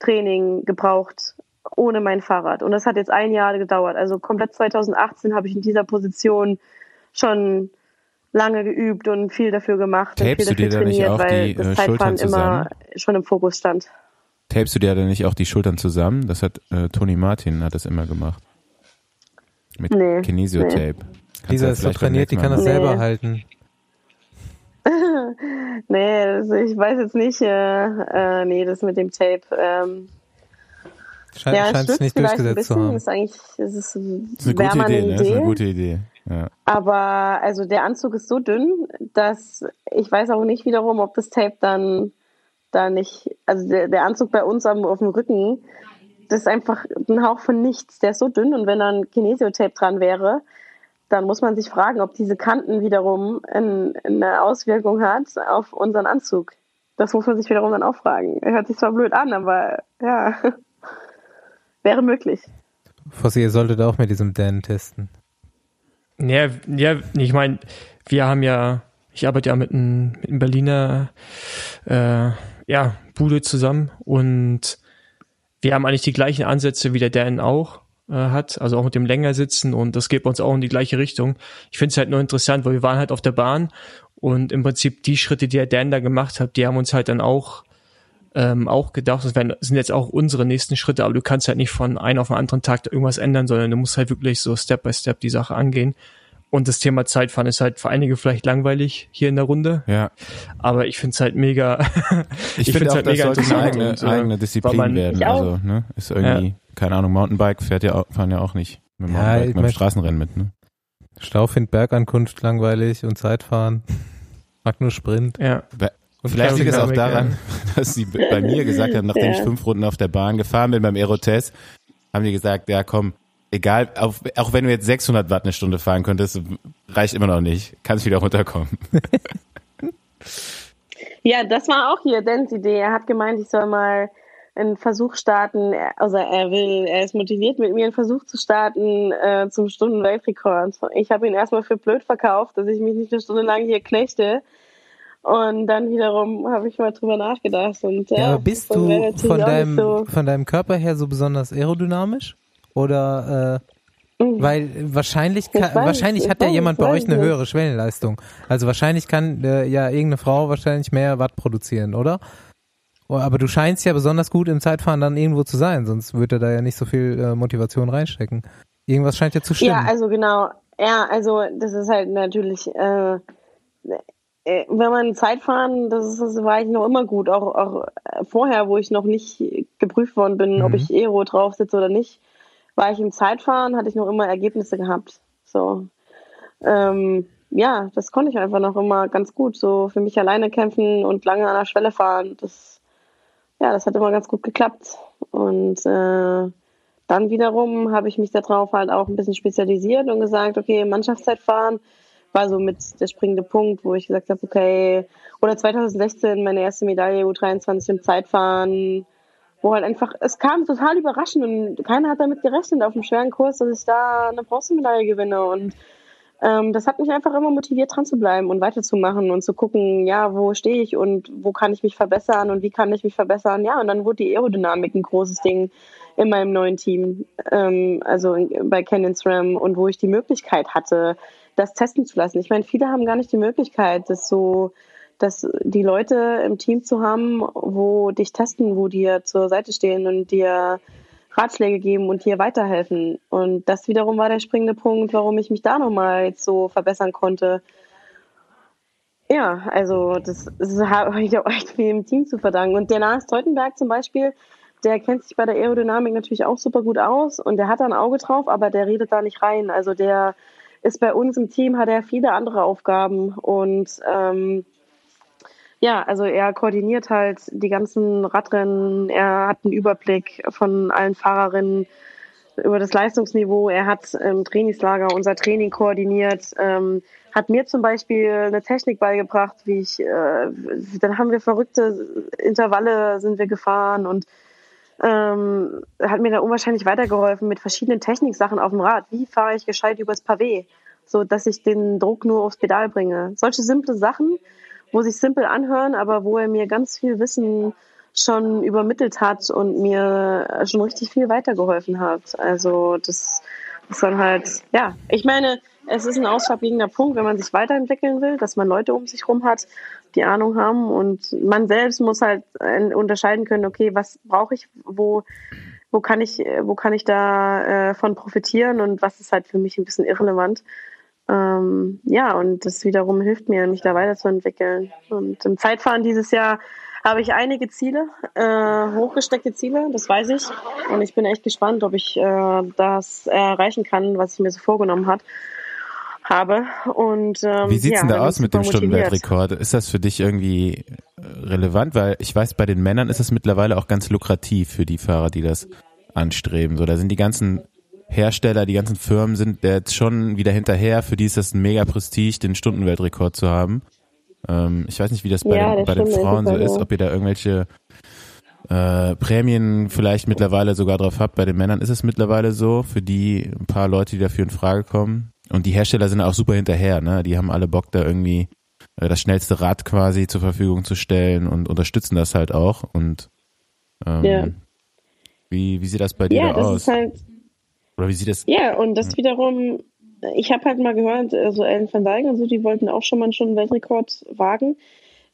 Training gebraucht ohne mein Fahrrad. Und das hat jetzt ein Jahr gedauert. Also komplett 2018 habe ich in dieser Position schon lange geübt und viel dafür gemacht Tapest und viel dafür trainiert, weil die, das Zeitfahren immer schon im Fokus stand. Tapest du dir da nicht auch die Schultern zusammen? Das hat äh, Toni Martin hat das immer gemacht. Mit nee, Kinesiotape. Nee. Lisa ist so trainiert, die kann das nee. selber halten. [LAUGHS] nee, also ich weiß jetzt nicht, äh, äh, nee, das mit dem Tape. Ähm, Schein, ja, scheint es nicht durchgesetzt zu haben. Ist eigentlich, es ist, ist eine gute Idee, Idee. Ne? Ist eine gute Idee. Ja. Aber also der Anzug ist so dünn, dass ich weiß auch nicht wiederum, ob das Tape dann da nicht, also der, der Anzug bei uns am, auf dem Rücken, das ist einfach ein Hauch von nichts. Der ist so dünn und wenn dann Kinesiotape dran wäre, dann muss man sich fragen, ob diese Kanten wiederum in, in eine Auswirkung hat auf unseren Anzug. Das muss man sich wiederum dann auch fragen. Hört sich zwar blöd an, aber ja, wäre möglich. Fossi, ihr solltet auch mit diesem Dan testen. Ja, ja ich meine, wir haben ja, ich arbeite ja mit einem, mit einem Berliner äh, ja, Bude zusammen und wir haben eigentlich die gleichen Ansätze wie der Dan auch äh, hat, also auch mit dem länger sitzen und das geht bei uns auch in die gleiche Richtung. Ich finde es halt nur interessant, weil wir waren halt auf der Bahn und im Prinzip die Schritte, die der Dan da gemacht hat, die haben uns halt dann auch ähm, auch gedacht, das werden, sind jetzt auch unsere nächsten Schritte, aber du kannst halt nicht von einem auf den anderen Tag irgendwas ändern, sondern du musst halt wirklich so Step by Step die Sache angehen. Und das Thema Zeitfahren ist halt für einige vielleicht langweilig hier in der Runde. Ja. Aber ich finde es halt mega. [LAUGHS] ich, ich finde auch, halt sollte eine eigene, und, äh, eigene Disziplin man, werden. Also, ne, ist irgendwie, ja. keine Ahnung, Mountainbike fährt ja auch, fahren ja auch nicht mit dem, ja, mit dem Straßenrennen mit, ne? Stau findet Bergankunft langweilig und Zeitfahren. [LAUGHS] Mag nur Sprint. Ja. Und Vielleicht liegt es auch daran, [LAUGHS] dass sie bei mir gesagt haben, nachdem ja. ich fünf Runden auf der Bahn gefahren bin beim Aerotest, haben die gesagt, ja komm, egal, auch, auch wenn du jetzt 600 Watt eine Stunde fahren könntest, reicht immer noch nicht. Kannst wieder runterkommen. [LAUGHS] ja, das war auch hier Dens Idee. Er hat gemeint, ich soll mal einen Versuch starten, also er will, er ist motiviert, mit mir einen Versuch zu starten äh, zum Stundenweltrekord. Ich habe ihn erstmal für blöd verkauft, dass ich mich nicht eine Stunde lang hier knechte. Und dann wiederum habe ich mal drüber nachgedacht. Und, ja, ja bist du von deinem, so von deinem Körper her so besonders aerodynamisch? Oder äh, mhm. weil wahrscheinlich kann, weiß, wahrscheinlich hat ja jemand bei euch eine höhere Schwellenleistung. Also wahrscheinlich kann äh, ja irgendeine Frau wahrscheinlich mehr Watt produzieren, oder? Oh, aber du scheinst ja besonders gut im Zeitfahren dann irgendwo zu sein, sonst würde da ja nicht so viel äh, Motivation reinstecken. Irgendwas scheint ja zu stimmen. Ja, also genau. Ja, also das ist halt natürlich, äh wenn man Zeitfahren, das, ist, das war ich noch immer gut, auch, auch vorher, wo ich noch nicht geprüft worden bin, mhm. ob ich Aero drauf sitze oder nicht, war ich im Zeitfahren, hatte ich noch immer Ergebnisse gehabt. So. Ähm, ja, das konnte ich einfach noch immer ganz gut. So für mich alleine kämpfen und lange an der Schwelle fahren. Das ja, das hat immer ganz gut geklappt. Und äh, dann wiederum habe ich mich darauf halt auch ein bisschen spezialisiert und gesagt, okay, Mannschaftszeitfahren war so mit der springende Punkt, wo ich gesagt habe, okay, oder 2016 meine erste Medaille U23 im Zeitfahren, wo halt einfach, es kam total überraschend und keiner hat damit gerechnet auf dem schweren Kurs, dass ich da eine Bronzemedaille gewinne und ähm, das hat mich einfach immer motiviert, dran zu bleiben und weiterzumachen und zu gucken, ja, wo stehe ich und wo kann ich mich verbessern und wie kann ich mich verbessern. Ja, und dann wurde die Aerodynamik ein großes Ding in meinem neuen Team, ähm, also bei Canyon SRAM und wo ich die Möglichkeit hatte, das testen zu lassen. Ich meine, viele haben gar nicht die Möglichkeit, das so, dass die Leute im Team zu haben, wo dich testen, wo dir zur Seite stehen und dir Ratschläge geben und hier weiterhelfen. Und das wiederum war der springende Punkt, warum ich mich da nochmal jetzt so verbessern konnte. Ja, also das, das habe ich auch echt viel im Team zu verdanken. Und der Lars Teutenberg zum Beispiel, der kennt sich bei der Aerodynamik natürlich auch super gut aus und der hat da ein Auge drauf, aber der redet da nicht rein. Also der ist bei uns im Team, hat er viele andere Aufgaben und ähm, ja, also er koordiniert halt die ganzen Radrennen, er hat einen Überblick von allen Fahrerinnen über das Leistungsniveau, er hat im Trainingslager unser Training koordiniert, ähm, hat mir zum Beispiel eine Technik beigebracht, wie ich, äh, dann haben wir verrückte Intervalle sind wir gefahren und ähm, hat mir da unwahrscheinlich weitergeholfen mit verschiedenen Techniksachen auf dem Rad. Wie fahre ich gescheit übers Pavé, so dass ich den Druck nur aufs Pedal bringe. Solche simple Sachen, wo sich simpel anhören, aber wo er mir ganz viel Wissen schon übermittelt hat und mir schon richtig viel weitergeholfen hat. Also das ist dann halt, ja, ich meine, es ist ein ausschlaggebender Punkt, wenn man sich weiterentwickeln will, dass man Leute um sich rum hat, die Ahnung haben und man selbst muss halt unterscheiden können, okay, was brauche ich, wo, wo kann ich, wo kann ich da äh, von profitieren und was ist halt für mich ein bisschen irrelevant. Ähm, ja, und das wiederum hilft mir, mich da weiterzuentwickeln. Und im Zeitfahren dieses Jahr habe ich einige Ziele, äh, hochgesteckte Ziele, das weiß ich. Und ich bin echt gespannt, ob ich äh, das erreichen kann, was ich mir so vorgenommen hat, habe. Und, ähm, Wie sieht's ja, denn da aus mit dem Stundenweltrekord? Ist das für dich irgendwie äh, relevant? Weil ich weiß, bei den Männern ist es mittlerweile auch ganz lukrativ für die Fahrer, die das anstreben. So, da sind die ganzen Hersteller, die ganzen Firmen sind jetzt schon wieder hinterher. Für die ist das ein mega Prestige, den Stundenweltrekord zu haben. Ähm, ich weiß nicht, wie das bei, ja, den, bei den Frauen so ist, ob ihr da irgendwelche äh, Prämien vielleicht mittlerweile sogar drauf habt. Bei den Männern ist es mittlerweile so, für die ein paar Leute, die dafür in Frage kommen. Und die Hersteller sind auch super hinterher, ne? Die haben alle Bock, da irgendwie äh, das schnellste Rad quasi zur Verfügung zu stellen und unterstützen das halt auch. Und ähm, ja. wie, wie sieht das bei dir ja, da das aus? Ist halt oder wie sieht das? Ja, und das wiederum, ich habe halt mal gehört, also Ellen van Dijk und so, die wollten auch schon mal schon einen Weltrekord wagen.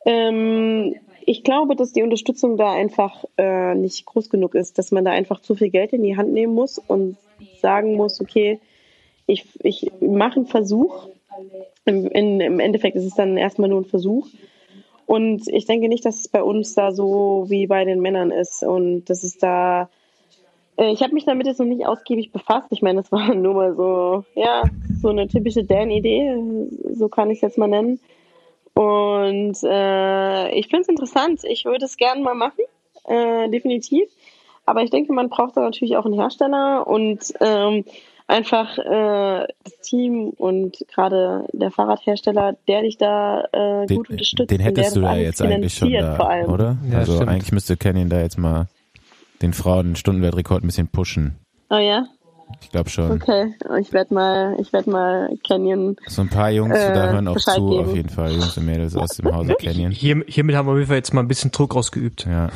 Ähm, ich glaube, dass die Unterstützung da einfach äh, nicht groß genug ist, dass man da einfach zu viel Geld in die Hand nehmen muss und sagen muss, okay, ich, ich mache einen Versuch. Im, in, Im Endeffekt ist es dann erstmal nur ein Versuch. Und ich denke nicht, dass es bei uns da so wie bei den Männern ist. Und das ist da. Äh, ich habe mich damit jetzt noch nicht ausgiebig befasst. Ich meine, das war [LAUGHS] nur mal so, ja, so eine typische Dan-Idee. So kann ich es jetzt mal nennen. Und äh, ich finde es interessant. Ich würde es gerne mal machen. Äh, definitiv. Aber ich denke, man braucht da natürlich auch einen Hersteller und ähm, einfach äh, das Team und gerade der Fahrradhersteller, der dich da äh, den, gut unterstützt. Den hättest du da jetzt eigentlich schon da, oder? Ja, also stimmt. eigentlich müsste Canyon da jetzt mal den Frauen Stundenwertrekord ein bisschen pushen. Oh ja, Ich glaube schon. okay. Ich werde mal, ich werde mal Canyon. So ein paar Jungs, Äh, da hören auch Bescheid zu, geben. auf jeden Fall. Jungs und Mädels aus dem Hause Canyon. Hier, hiermit haben wir auf jeden Fall jetzt mal ein bisschen Druck rausgeübt. Ja.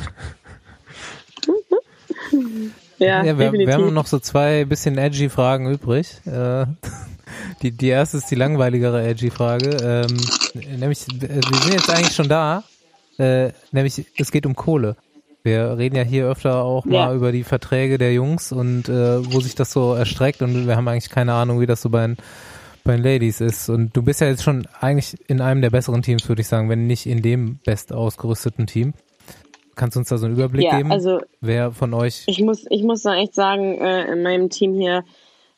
[LAUGHS] Ja, Ja, wir, wir haben noch so zwei bisschen edgy Fragen übrig. Äh, [LAUGHS] die, die erste ist die langweiligere edgy Frage. Ähm, nämlich, äh, wir sind jetzt eigentlich schon da. Äh, nämlich, es geht um Kohle. Wir reden ja hier öfter auch mal Ja. über die Verträge der Jungs und äh, wo sich das so erstreckt und wir haben eigentlich keine Ahnung, wie das so bei den, bei den Ladies ist. Und du bist ja jetzt schon eigentlich in einem der besseren Teams, würde ich sagen, wenn nicht in dem best ausgerüsteten Team. Kannst du uns da so einen Überblick ja, geben, also wer von euch Ich muss, ich muss da echt sagen, äh, in meinem Team hier,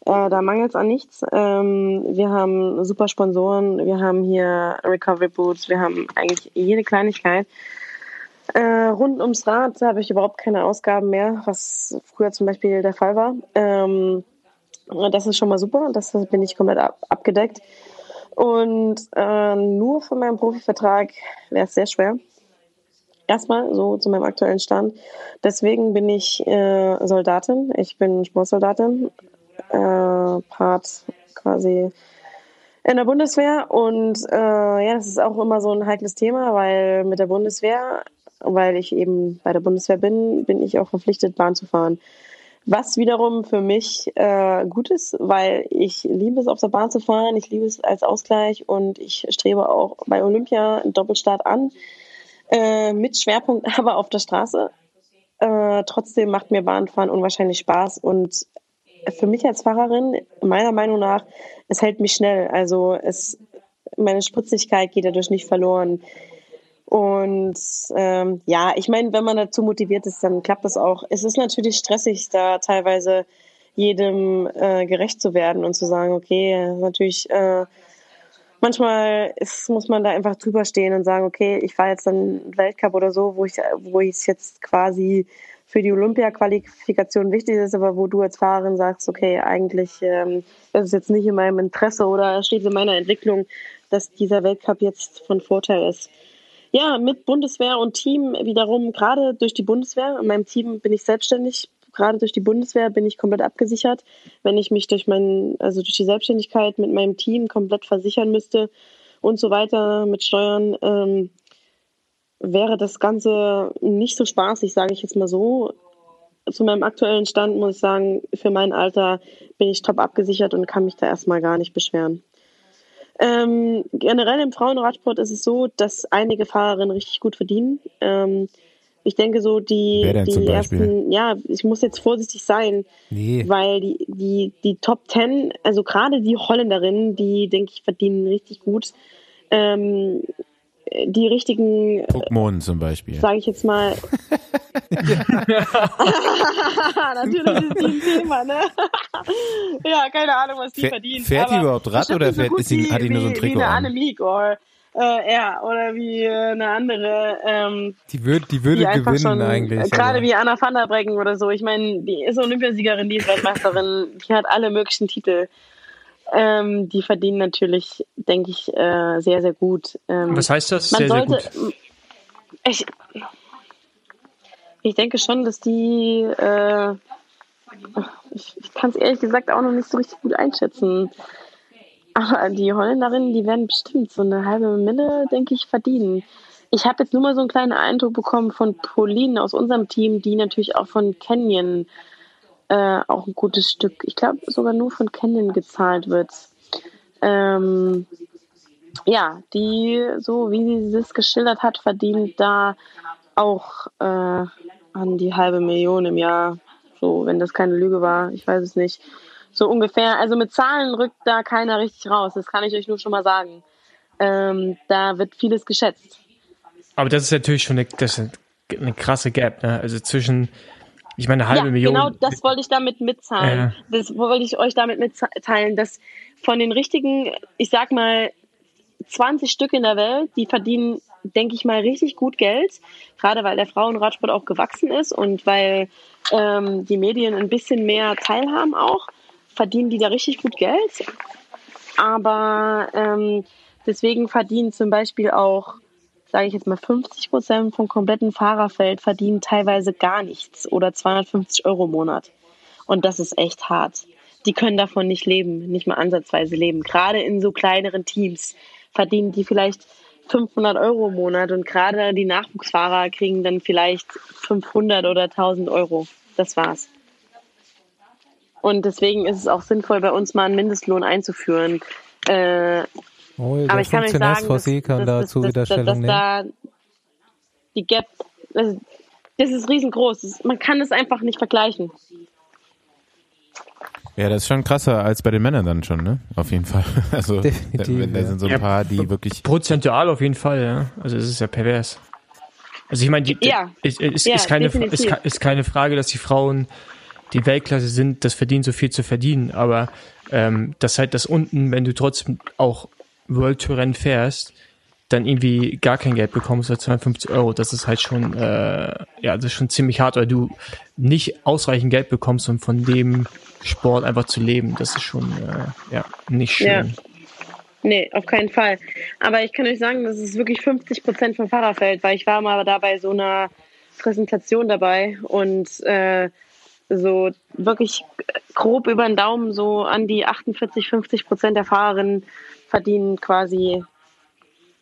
äh, da mangelt es an nichts. Ähm, wir haben super Sponsoren, wir haben hier Recovery Boots, wir haben eigentlich jede Kleinigkeit. Äh, rund ums Rad habe ich überhaupt keine Ausgaben mehr, was früher zum Beispiel der Fall war. Ähm, das ist schon mal super, das bin ich komplett ab, abgedeckt. Und äh, nur von meinem Profivertrag wäre es sehr schwer. Erstmal so zu meinem aktuellen Stand. Deswegen bin ich äh, Soldatin. Ich bin Sportsoldatin, äh, Part quasi in der Bundeswehr. Und äh, ja, das ist auch immer so ein heikles Thema, weil mit der Bundeswehr, weil ich eben bei der Bundeswehr bin, bin ich auch verpflichtet, Bahn zu fahren. Was wiederum für mich äh, gut ist, weil ich liebe es, auf der Bahn zu fahren. Ich liebe es als Ausgleich und ich strebe auch bei Olympia einen Doppelstart an äh, mit Schwerpunkt [LAUGHS] aber auf der Straße. Äh, trotzdem macht mir Bahnfahren unwahrscheinlich Spaß und für mich als Fahrerin, meiner Meinung nach, es hält mich schnell. Also es, meine Spritzigkeit geht dadurch nicht verloren. Und ähm, ja, ich meine, wenn man dazu motiviert ist, dann klappt das auch. Es ist natürlich stressig, da teilweise jedem äh, gerecht zu werden und zu sagen, okay, natürlich äh, manchmal ist, muss man da einfach drüber stehen und sagen, okay, ich fahre jetzt einen Weltcup oder so, wo ich, wo ich es jetzt quasi für die Olympia-Qualifikation wichtig ist, aber wo du als Fahrerin sagst, okay, eigentlich ähm, ist es jetzt nicht in meinem Interesse oder steht in meiner Entwicklung, dass dieser Weltcup jetzt von Vorteil ist. Ja, mit Bundeswehr und Team wiederum, gerade durch die Bundeswehr, in meinem Team bin ich selbstständig, gerade durch die Bundeswehr bin ich komplett abgesichert. Wenn ich mich durch mein, also durch die Selbstständigkeit mit meinem Team komplett versichern müsste und so weiter mit Steuern, ähm, wäre das Ganze nicht so spaßig, sage ich jetzt mal so. Zu meinem aktuellen Stand muss ich sagen, für mein Alter bin ich top abgesichert und kann mich da erstmal gar nicht beschweren. Ähm, generell im Frauenradsport ist es so, dass einige Fahrerinnen richtig gut verdienen. Ähm, ich denke so, die, die ersten, ja, ich muss jetzt vorsichtig sein, Nee. weil die, die, die Top Ten, also gerade die Holländerinnen, die, denke ich, verdienen richtig gut. Ähm, die richtigen, Pokémon zum Beispiel. sage ich jetzt mal. [LAUGHS] [LAUGHS] Natürlich ist die ein Thema, ne? [LAUGHS] ja, keine Ahnung, was die Fähr- verdient. fährt die überhaupt Rad oder so fährt- ist die- wie- hat die nur so ein Trikot Wie eine an? Annemiek oder, äh, ja, oder wie äh, eine andere, ähm, Die, würd, die würde die einfach gewinnen schon, eigentlich. äh, gerade wie Anna van der Breggen oder so. Ich meine, die ist Olympiasiegerin, die ist Weltmeisterin, [LAUGHS] die hat alle möglichen Titel. Ähm, die verdienen natürlich, denke ich, äh, sehr, sehr gut. Ähm, Was heißt das? man Sehr, sehr sollte, gut. Ich, ich denke schon, dass die, äh, ich, ich kann es ehrlich gesagt auch noch nicht so richtig gut einschätzen. Aber die Holländerinnen, die werden bestimmt so eine halbe Mille, denke ich, verdienen. Ich habe jetzt nur mal so einen kleinen Eindruck bekommen von Pauline aus unserem Team, die natürlich auch von Canyon äh, auch ein gutes Stück, ich glaube sogar nur von Canyon gezahlt wird. Ähm, ja, die, so wie sie es geschildert hat, verdient da auch äh, an die halbe Million im Jahr. So, wenn das keine Lüge war, ich weiß es nicht. So ungefähr. Also mit Zahlen rückt da keiner richtig raus. Das kann ich euch nur schon mal sagen. Ähm, da wird vieles geschätzt. Aber das ist natürlich schon eine, eine krasse Gap. Ne? Also zwischen, ich meine, eine halbe ja, Million. Genau, das wollte ich damit mitteilen. Ja. Das wollte ich euch damit mitteilen, dass von den richtigen, ich sag mal, 20 Stück in der Welt, die verdienen, denke ich mal, richtig gut Geld. Gerade weil der Frauenradsport auch gewachsen ist und weil ähm, die Medien ein bisschen mehr teilhaben auch, verdienen die da richtig gut Geld. Aber ähm, deswegen verdienen zum Beispiel auch, sage ich jetzt mal, 50 Prozent vom kompletten Fahrerfeld verdienen teilweise gar nichts oder 250 Euro im Monat. Und das ist echt hart. Die können davon nicht leben, nicht mal ansatzweise leben. Gerade in so kleineren Teams verdienen die vielleicht 500 Euro im Monat und gerade die Nachwuchsfahrer kriegen dann vielleicht 500 oder 1000 Euro. Das war's. Und deswegen ist es auch sinnvoll, bei uns mal einen Mindestlohn einzuführen. Äh, Oh, aber ich kann euch sagen, dass, kann dass, dazu dass, wieder dass, dass da die Gap, das, das ist riesengroß. Das, man kann es einfach nicht vergleichen. Ja, das ist schon krasser als bei den Männern dann schon, ne? Auf jeden Fall. [LAUGHS] Also Definitiv, da, da ja. sind so ein Ja, paar, die wirklich. Prozentual auf jeden Fall, ja. Also es ist ja pervers. Also ich meine, die, Ja. ist, ist, Ja, ist, keine, ist, ist keine Frage, dass die Frauen die Weltklasse sind, das verdient so viel zu verdienen, aber ähm, das halt das unten, wenn du trotzdem auch World Tour Rennen fährst, dann irgendwie gar kein Geld bekommst oder 250 Euro, das ist halt schon, äh, ja, das ist schon ziemlich hart, weil du nicht ausreichend Geld bekommst, um von dem Sport einfach zu leben. Das ist schon, äh, ja, nicht schön. Ja. Nee, auf keinen Fall. Aber ich kann euch sagen, das ist wirklich 50 Prozent vom Fahrerfeld, weil ich war mal da bei so einer Präsentation dabei und äh, so wirklich grob über den Daumen so an die 48, 50 Prozent der Fahrerinnen verdienen quasi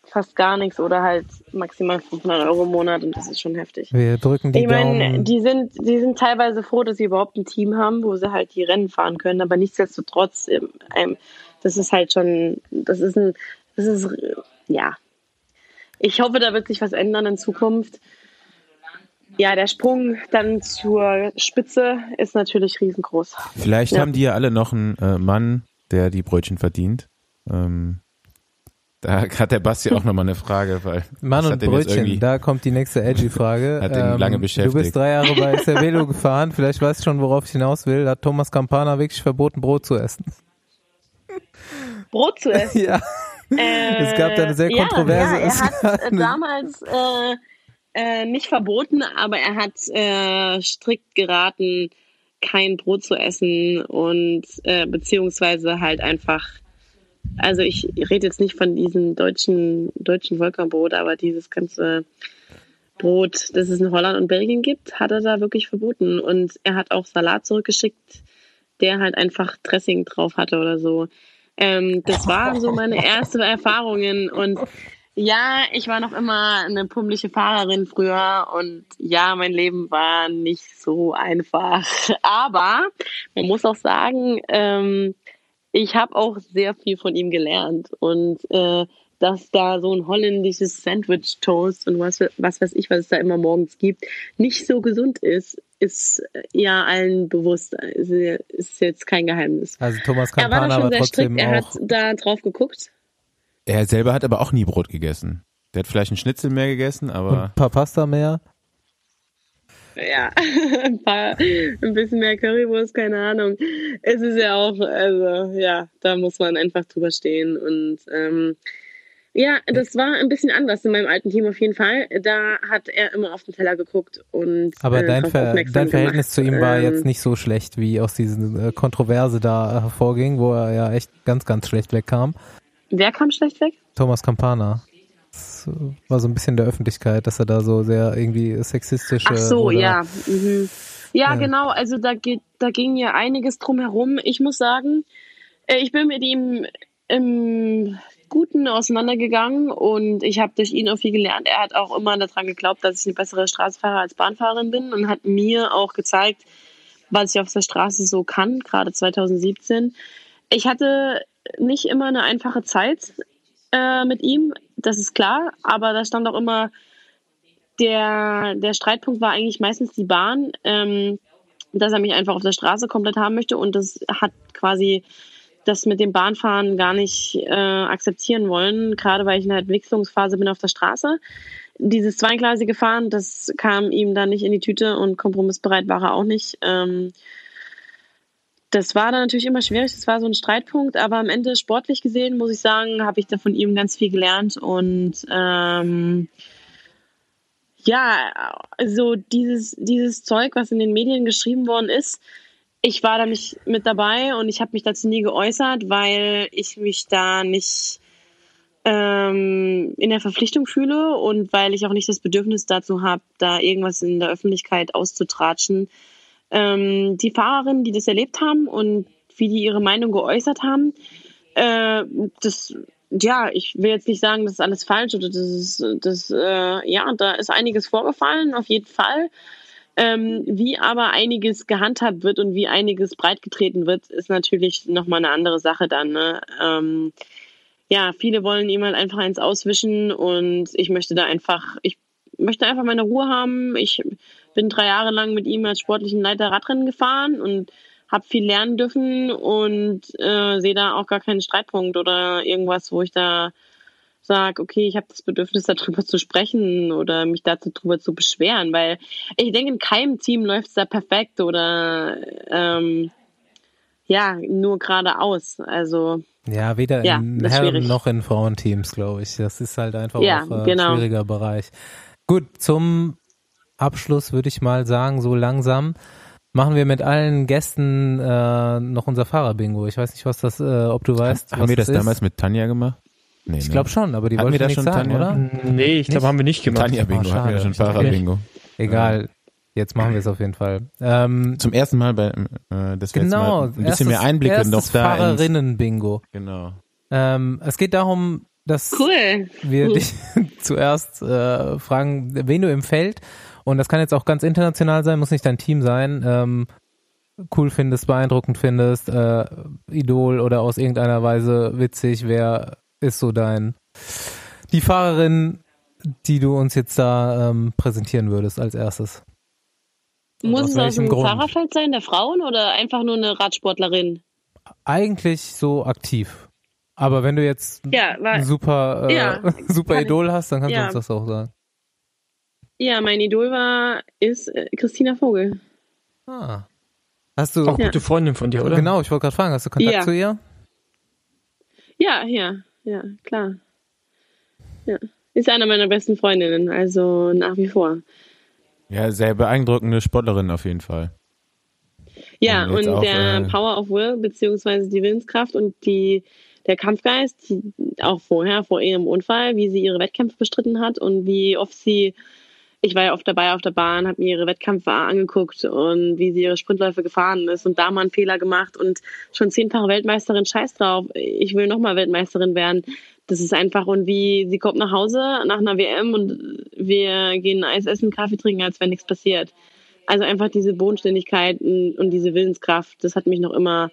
fast gar nichts oder halt maximal 500 Euro im Monat und das ist schon heftig. Wir drücken die Ich meine, die sind, die sind teilweise froh, dass sie überhaupt ein Team haben, wo sie halt die Rennen fahren können, aber nichtsdestotrotz, ähm, ähm, das ist halt schon, das ist ein, das ist, äh, ja. Ich hoffe, da wird sich was ändern in Zukunft. Ja, der Sprung dann zur Spitze ist natürlich riesengroß. Vielleicht Ja. haben die ja alle noch einen äh, Mann, der die Brötchen verdient. Ähm, da [LAUGHS] hat der Basti auch nochmal eine Frage, weil Mann und Brötchen, da kommt die nächste Edgy-Frage. Ähm, [LAUGHS] Hat den lange Du beschäftigt. bist drei Jahre bei Cervelo gefahren, vielleicht weißt du schon, worauf ich hinaus will. Hat Thomas Campana wirklich verboten, Brot zu essen? [LAUGHS] Brot zu essen. ja. Es gab da eine sehr ja, kontroverse- Ja, er es hat äh, damals äh, äh, nicht verboten, aber er hat äh, strikt geraten, kein Brot zu essen und äh, beziehungsweise halt einfach, also ich rede jetzt nicht von diesem deutschen deutschen Vollkornbrot, aber dieses ganze Brot, das es in Holland und Belgien gibt, hat er da wirklich verboten und er hat auch Salat zurückgeschickt, der halt einfach Dressing drauf hatte oder so. Ähm, das waren so meine [LAUGHS] ersten Erfahrungen und ja, ich war noch immer eine pummelige Fahrerin früher und ja, mein Leben war nicht so einfach. [LAUGHS] Aber man muss auch sagen, ähm, ich habe auch sehr viel von ihm gelernt und äh, dass da so ein holländisches Sandwich Toast und was, was weiß ich, was es da immer morgens gibt, nicht so gesund ist, ist ja allen bewusst. Ist, ist jetzt kein Geheimnis. Also Thomas Er war Campana da schon sehr strikt, er hat da drauf geguckt. Er selber hat aber auch nie Brot gegessen. Der hat vielleicht einen Schnitzel mehr gegessen, Und aber ein paar Pasta mehr. Ja, [LAUGHS] ein, paar, ein bisschen mehr Currywurst, keine Ahnung. Es ist ja auch, also ja, da muss man einfach drüber stehen. Und ähm, ja, das war ein bisschen anders in meinem alten Team auf jeden Fall. Da hat er immer auf den Teller geguckt und Aber äh, dein, Ver dein Verhältnis gemacht. zu ihm war Ähm, jetzt nicht so schlecht, wie aus diesen äh, Kontroverse da hervorging, wo er ja echt ganz, ganz schlecht wegkam. Wer kam schlecht weg? Thomas Campana. Das war so ein bisschen der Öffentlichkeit, dass er da so sehr irgendwie sexistische. Ach so, oder- ja. Mhm. Ja, Ja. genau. Also da geht, da ging ja einiges drum herum. Ich muss sagen, äh, ich bin mit ihm im Guten auseinandergegangen und ich habe durch ihn auch viel gelernt. Er hat auch immer daran geglaubt, dass ich eine bessere Straßenfahrer als Bahnfahrerin bin und hat mir auch gezeigt, was ich auf der Straße so kann, gerade 2017. Ich hatte nicht immer eine einfache Zeit äh, mit ihm, das ist klar, aber da stand auch immer der, der Streitpunkt war eigentlich meistens die Bahn. Ähm, dass er mich einfach auf der Straße komplett haben möchte und das hat quasi das mit dem Bahnfahren gar nicht äh, akzeptieren wollen, gerade weil ich in der Entwicklungsphase bin auf der Straße. Dieses zweigleisige Fahren, das kam ihm dann nicht in die Tüte und kompromissbereit war er auch nicht. Ähm, das war dann natürlich immer schwierig, das war so ein Streitpunkt, aber am Ende sportlich gesehen, muss ich sagen, habe ich da von ihm ganz viel gelernt und ähm, ja, also dieses, dieses Zeug, was in den Medien geschrieben worden ist, ich war da nicht mit dabei und ich habe mich dazu nie geäußert, weil ich mich da nicht ähm, in der Verpflichtung fühle und weil ich auch nicht das Bedürfnis dazu habe, da irgendwas in der Öffentlichkeit auszutratschen. Ähm, die Fahrerinnen, die das erlebt haben und wie die ihre Meinung geäußert haben, äh, das ja, ich will jetzt nicht sagen, das ist alles falsch oder das ist, das, äh, ja, da ist einiges vorgefallen, auf jeden Fall. Ähm, wie aber einiges gehandhabt wird und wie einiges breitgetreten wird, ist natürlich nochmal eine andere Sache dann. Ne? Ähm, ja, viele wollen ihm halt einfach eins auswischen und ich möchte da einfach, ich möchte einfach meine Ruhe haben. Ich bin drei Jahre lang mit ihm als sportlichen Leiter Radrennen gefahren und habe viel lernen dürfen und äh, sehe da auch gar keinen Streitpunkt oder irgendwas, wo ich da sage, okay, ich habe das Bedürfnis, darüber zu sprechen oder mich dazu darüber zu beschweren, weil ich denke, in keinem Team läuft es da perfekt oder ähm, ja, nur geradeaus. Also ja, weder ja, in Herren noch in Frauenteams, glaube ich. Das ist halt einfach ja, auch ein genau. schwieriger Bereich. Gut, zum Abschluss würde ich mal sagen, so langsam machen wir mit allen Gästen äh, noch unser Fahrer-Bingo. Ich weiß nicht, was das, äh, ob du weißt. Haben wir das, ist. damals mit Tanja gemacht? Nee, Ich ne? glaube schon, aber die Hatten wollte wir nicht das schon, sagen, Tanja? oder? Nee, ich glaube, haben wir nicht gemacht. Tanja-Bingo, Oh, hatten wir schon Fahrer-Bingo. Egal. Jetzt machen wir es auf jeden Fall. Ähm, Zum ersten Mal bei, äh, das genau. Mal ein bisschen mehr Einblicke erstes noch da Fahrerinnen-Bingo. Genau. Ähm, es geht darum, dass Cool. wir dich [LAUGHS] zuerst äh, fragen, wen du im Feld, und das kann jetzt auch ganz international sein, muss nicht dein Team sein, ähm, cool findest, beeindruckend findest, äh, Idol oder aus irgendeiner Weise witzig, wer ist so dein, die Fahrerin, die du uns jetzt da ähm, präsentieren würdest als erstes? Und Muss aus es aus dem Grund? Fahrerfeld sein, der Frauen oder einfach nur eine Radsportlerin? Eigentlich so aktiv. Aber wenn du jetzt Ja, ein weil, super, äh, Ja, [LAUGHS] super ich- Idol hast, dann kannst du Ja. uns das auch sagen. Ja, mein Idol war, ist äh, Christina Vogel. Ah. Hast du, Auch gute Freundin von dir, oder? genau, ich wollte gerade fragen, hast du Kontakt Ja. zu ihr? Ja, ja, ja, klar. Ja. Ist eine meiner besten Freundinnen, also nach wie vor. Ja, sehr beeindruckende Sportlerin auf jeden Fall. Ja, Und und auch, der äh, Power of Will, beziehungsweise die Willenskraft und die, der Kampfgeist, die, auch vorher, vor ihrem Unfall, wie sie ihre Wettkämpfe bestritten hat und wie oft sie, ich war ja oft dabei auf der Bahn, habe mir ihre Wettkämpfe angeguckt und wie sie ihre Sprintläufe gefahren ist und da mal einen Fehler gemacht und schon zehnfache Weltmeisterin, scheiß drauf, ich will nochmal Weltmeisterin werden. Das ist einfach, und wie sie kommt nach Hause nach einer WM und wir gehen Eis essen, Kaffee trinken, als wäre nichts passiert. Also einfach diese Bodenständigkeit und diese Willenskraft, das hat mich noch immer,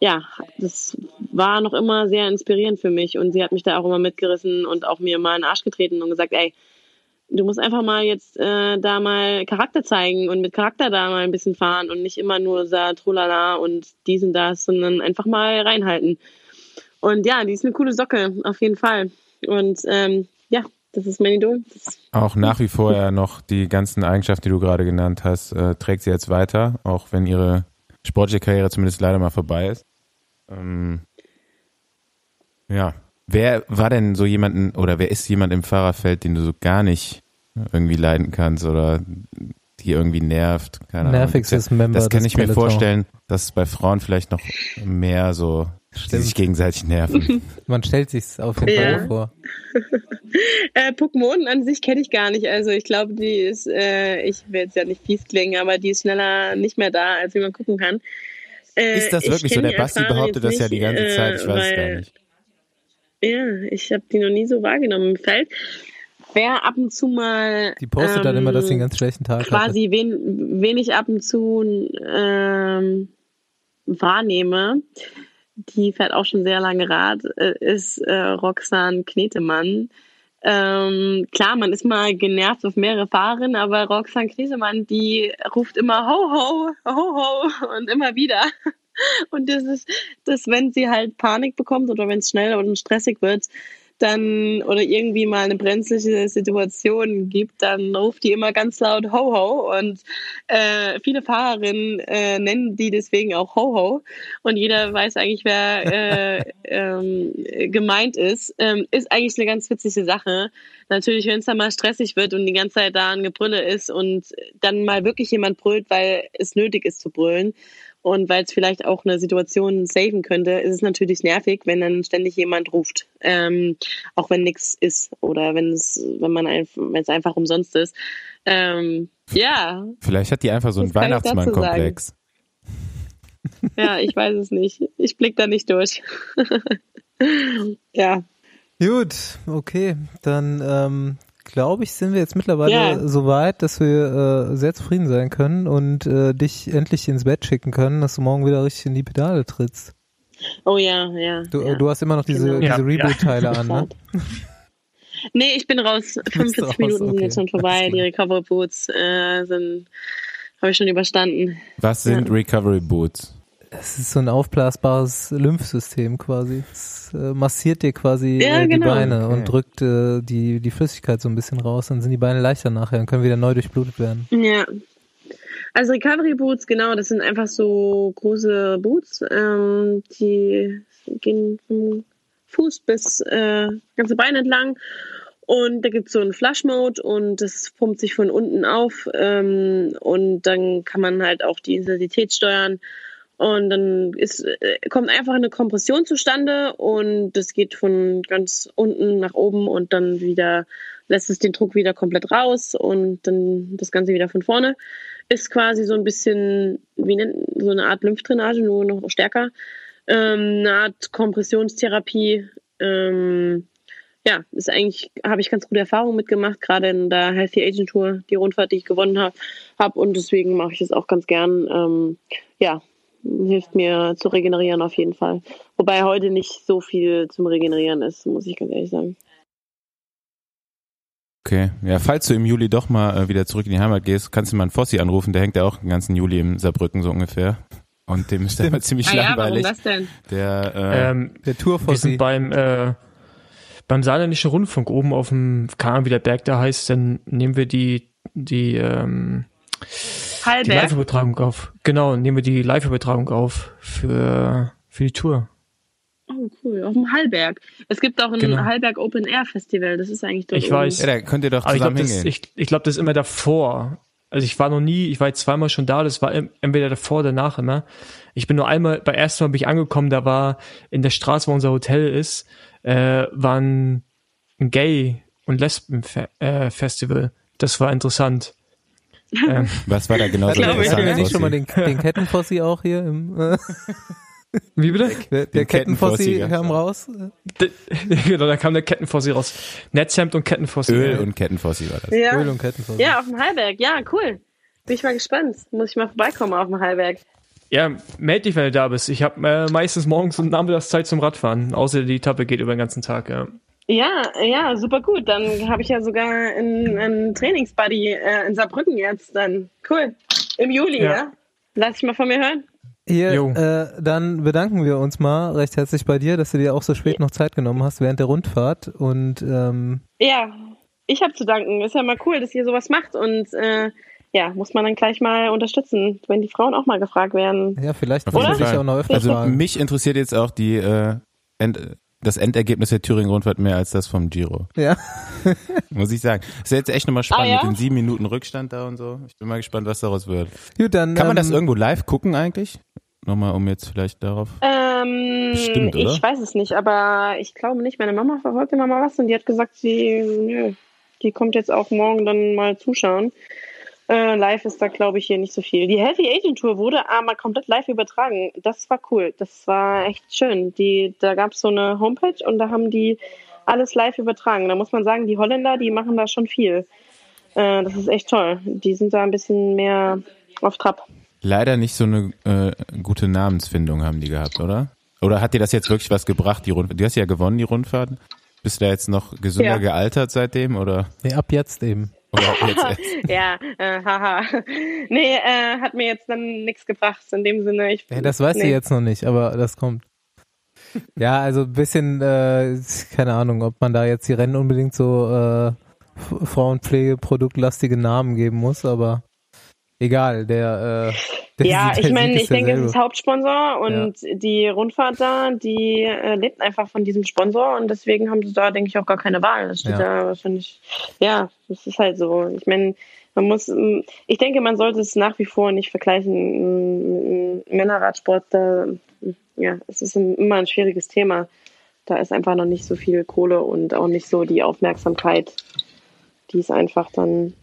ja, das war noch immer sehr inspirierend für mich und sie hat mich da auch immer mitgerissen und auch mir mal in den Arsch getreten und gesagt, ey, du musst einfach mal jetzt äh, da mal Charakter zeigen und mit Charakter da mal ein bisschen fahren und nicht immer nur sa trulala und dies und das, sondern einfach mal reinhalten. Und ja, die ist eine coole Socke, auf jeden Fall. Und ähm, ja, das ist mein Idol. Das Auch nach wie vor ja noch die ganzen Eigenschaften, die du gerade genannt hast, äh, trägt sie jetzt weiter, auch wenn ihre sportliche Karriere zumindest leider mal vorbei ist. Ähm, ja. Wer war denn so jemanden oder wer ist jemand im Fahrerfeld, den du so gar nicht irgendwie leiden kannst oder die irgendwie nervt? Keine Ahnung. Nervigstes Member Das kann ich mir Peloton. vorstellen, dass es bei Frauen vielleicht noch mehr so, die sich gegenseitig nerven. [LAUGHS] Man stellt sich's auf jeden Ja. Fall vor. [LAUGHS] Äh, Pokémon an sich kenne ich gar nicht. Also ich glaube, die ist, äh, ich will jetzt ja nicht fies klingen, aber die ist schneller nicht mehr da, als wie man gucken kann. Äh, Ist das ich wirklich so? Der Basti behauptet das ja die ganze Zeit, ich äh, weiß es gar weil- nicht. Ja, ich habe die noch nie so wahrgenommen im Feld. Wer ab und zu mal Die postet dann immer, dass sie einen ähm, ganz schlechten Tag hatte. quasi wen, wen ich ab und zu ähm, wahrnehme, die fährt auch schon sehr lange Rad, äh, ist äh, Roxanne Knetemann. Ähm, klar, man ist mal genervt auf mehrere Fahrerinnen, aber Roxanne Knesemann, die ruft immer ho, ho, ho, ho und immer wieder. Und das ist, dass wenn sie halt Panik bekommt oder wenn es schnell oder stressig wird, dann oder irgendwie mal eine brenzliche Situation gibt, dann ruft die immer ganz laut Ho Ho und äh, viele Fahrerinnen äh, nennen die deswegen auch Ho Ho und jeder weiß eigentlich, wer [LAUGHS] äh, ähm, gemeint ist. Ähm, ist eigentlich eine ganz witzige Sache. Natürlich, wenn es dann mal stressig wird und die ganze Zeit da ein Gebrülle ist und dann mal wirklich jemand brüllt, weil es nötig ist zu brüllen und weil es vielleicht auch eine Situation saven könnte, ist es natürlich nervig, wenn dann ständig jemand ruft. Ähm, auch wenn nichts ist oder wenn es, wenn man einfach, wenn es einfach umsonst ist. Ähm, ja. Vielleicht hat die einfach so einen Weihnachtsmann-Komplex. Ja, ich weiß es nicht. Ich blick da nicht durch. [LAUGHS] ja. Gut, okay. Dann ähm, glaube ich, sind wir jetzt mittlerweile yeah. so weit, dass wir äh, sehr zufrieden sein können und äh, dich endlich ins Bett schicken können, dass du morgen wieder richtig in die Pedale trittst. Oh ja, ja. Du, ja. du hast immer noch diese, genau. diese Reboot-Teile an, ne? [LAUGHS] Nee, ich bin raus. [LAUGHS] 45 raus, Minuten okay. sind jetzt schon vorbei. Die Recovery Boots äh, sind, habe ich schon überstanden. Was sind ja. Recovery Boots? Es ist so ein aufblasbares Lymphsystem quasi. Es äh, massiert dir quasi ja, äh, die genau. Beine okay. und drückt äh, die, die Flüssigkeit so ein bisschen raus. Dann sind die Beine leichter nachher und können wieder neu durchblutet werden. Ja. Also Recovery Boots, genau, das sind einfach so große Boots, ähm, die gehen vom Fuß bis äh, ganze Beine entlang. Und da gibt es so einen Flush-Mode und das pumpt sich von unten auf ähm, und dann kann man halt auch die Intensität steuern und dann ist, äh, kommt einfach eine Kompression zustande und das geht von ganz unten nach oben und dann wieder lässt es den Druck wieder komplett raus und dann das Ganze wieder von vorne. Ist quasi so ein bisschen wie eine, so eine Art Lymphdrainage, nur noch stärker. Ähm, eine Art Kompressionstherapie. Ähm, ja, ist eigentlich, habe ich ganz gute Erfahrungen mitgemacht, gerade in der Healthy Agent Tour, die Rundfahrt, die ich gewonnen habe. Hab, und deswegen mache ich das auch ganz gern. Ähm, ja, hilft mir zu regenerieren auf jeden Fall. Wobei heute nicht so viel zum Regenerieren ist, muss ich ganz ehrlich sagen. Okay, ja, falls du im Juli doch mal äh, wieder zurück in die Heimat gehst, kannst du mal einen Fossi anrufen, der hängt ja auch den ganzen Juli im Saarbrücken so ungefähr. Und dem ist der immer [LAUGHS] ziemlich ah, langweilig. Ja, warum das denn? Der, äh, ähm, der Tourfossi. Wir sind beim, äh, beim Saarländischen Rundfunk oben auf dem, keine Ahnung, wie der Berg da heißt, dann nehmen wir die, die, ähm, Hallberg. die Live-Übertragung auf. Genau, nehmen wir die Live-Übertragung auf für, für die Tour. Oh, cool. Auf dem Hallberg. Es gibt auch ein genau. Hallberg Open Air Festival. Das ist eigentlich dort Ich weiß. Ja, da könnt ihr doch zusammen ich glaub. Das, ich, ich glaube, das ist immer davor. Also ich war noch nie, ich war jetzt zweimal schon da, das war entweder davor oder danach immer. Ich bin nur einmal, bei ersten Mal bin ich angekommen, da war in der Straße, wo unser Hotel ist, äh, war ein, ein Gay- und Lesben-Festival. Äh, das war interessant. Ähm, Was war da genau so interessant? Wir nicht schon mal den, den Kettenfossi auch hier im... Äh Wie bitte? Der, der Kettenfossi kam raus. genau, da kam der Kettenfossi raus. Netzhemd und Kettenfossi. Öl und Kettenfossi war das. Ja. Öl und Kettenfossi. Ja, auf dem Heilberg. Ja, cool. Bin ich mal gespannt. Muss ich mal vorbeikommen auf dem Heilberg. Ja, meld dich, wenn du da bist. Ich habe äh, meistens morgens und nachmittags Zeit zum Radfahren. Außer die Etappe geht über den ganzen Tag, ja. Ja, ja, super gut. Dann habe ich ja sogar einen, einen Trainingsbuddy äh, in Saarbrücken jetzt. Dann cool. Im Juli, ja. ja? Lass ich mal von mir hören. Hier, äh, dann bedanken wir uns mal recht herzlich bei dir, dass du dir auch so spät noch Zeit genommen hast während der Rundfahrt. Und ähm, ja, ich habe zu danken. Ist ja mal cool, dass ihr sowas macht und äh, ja, muss man dann gleich mal unterstützen, wenn die Frauen auch mal gefragt werden. Ja, vielleicht würde ich auch noch öfter Also fragen. mich interessiert jetzt auch die äh, End das Endergebnis der Thüringen-Rundfahrt mehr als das vom Giro. Ja. [LAUGHS] Muss ich sagen. ist jetzt echt nochmal spannend Ah, ja? mit den sieben Minuten Rückstand da und so. Ich bin mal gespannt, was daraus wird. Gut, dann Kann man ähm, das irgendwo live gucken eigentlich? Nochmal, um jetzt vielleicht darauf. Ähm, Bestimmt, oder? Ich weiß es nicht, aber ich glaube nicht. Meine Mama verfolgt immer mal was und die hat gesagt, sie, nö, die kommt jetzt auch morgen dann mal zuschauen. Äh, live ist da, glaube ich, hier nicht so viel. Die Healthy Agent Tour wurde aber komplett live übertragen. Das war cool. Das war echt schön. Die, da gab es so eine Homepage und da haben die alles live übertragen. Da muss man sagen, die Holländer, die machen da schon viel. Äh, das ist echt toll. Die sind da ein bisschen mehr auf Trab. Leider nicht so eine äh, gute Namensfindung haben die gehabt, oder? Oder hat dir das jetzt wirklich was gebracht, die Rundfahrt? Du hast ja gewonnen, die Rundfahrt. Bist du da jetzt noch gesünder Ja. gealtert seitdem oder, Nee, ab jetzt eben. Jetzt [LAUGHS] erst? ja, äh, haha. Nee, äh, hat mir jetzt dann nichts gebracht in dem Sinne. Ich, Nee, das weiß sie nee. jetzt noch nicht, aber das kommt. Ja, also ein bisschen, äh, keine Ahnung, ob man da jetzt die Rennen unbedingt so äh, Frauenpflegeproduktlastige Namen geben muss, aber egal, der, äh, der Ja, Sieg- ich der meine, ich denke, es ist Hauptsponsor und die Rundfahrt da, die äh, lebt einfach von diesem Sponsor und deswegen haben sie da, denke ich, auch gar keine Wahl. Das steht Ja. da wahrscheinlich, ja, das ist halt so. Ich meine, man muss, ähm, ich denke, man sollte es nach wie vor nicht vergleichen. ähm, Männerradsport, da, ja, es ist ein, immer ein schwieriges Thema. Da ist einfach noch nicht so viel Kohle und auch nicht so die Aufmerksamkeit, die es einfach dann,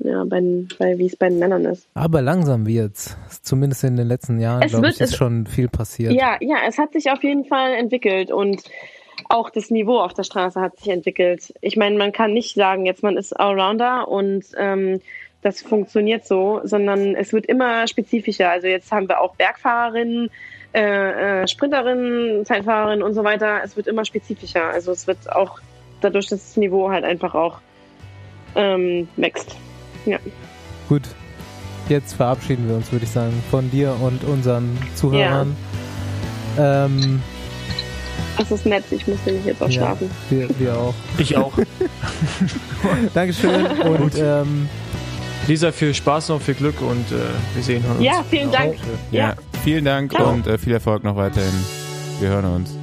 ja, bei, bei wie es bei den Männern ist. Aber langsam wird's. Zumindest in den letzten Jahren, Es glaube ich, ist es- schon viel passiert. Ja, ja, es hat sich auf jeden Fall entwickelt und auch das Niveau auf der Straße hat sich entwickelt. Ich meine, man kann nicht sagen, jetzt man ist Allrounder und ähm, das funktioniert so, sondern es wird immer spezifischer. Also jetzt haben wir auch Bergfahrerinnen, äh, äh, Sprinterinnen, Zeitfahrerinnen und so weiter. Es wird immer spezifischer. Also es wird auch dadurch, dass das Niveau halt einfach auch ähm, wächst. Gut, jetzt verabschieden wir uns, würde ich sagen, von dir und unseren Zuhörern. Ähm, Das ist nett. Ich muss nämlich jetzt auch Ja. schlafen. wir, wir auch. Ich auch. [LAUGHS] Dankeschön und ähm, Lisa, viel Spaß noch, viel Glück und äh, wir sehen uns. Ja, vielen Dank. Ja, Ja. vielen Dank Ciao. und äh, viel Erfolg noch weiterhin. Wir hören uns.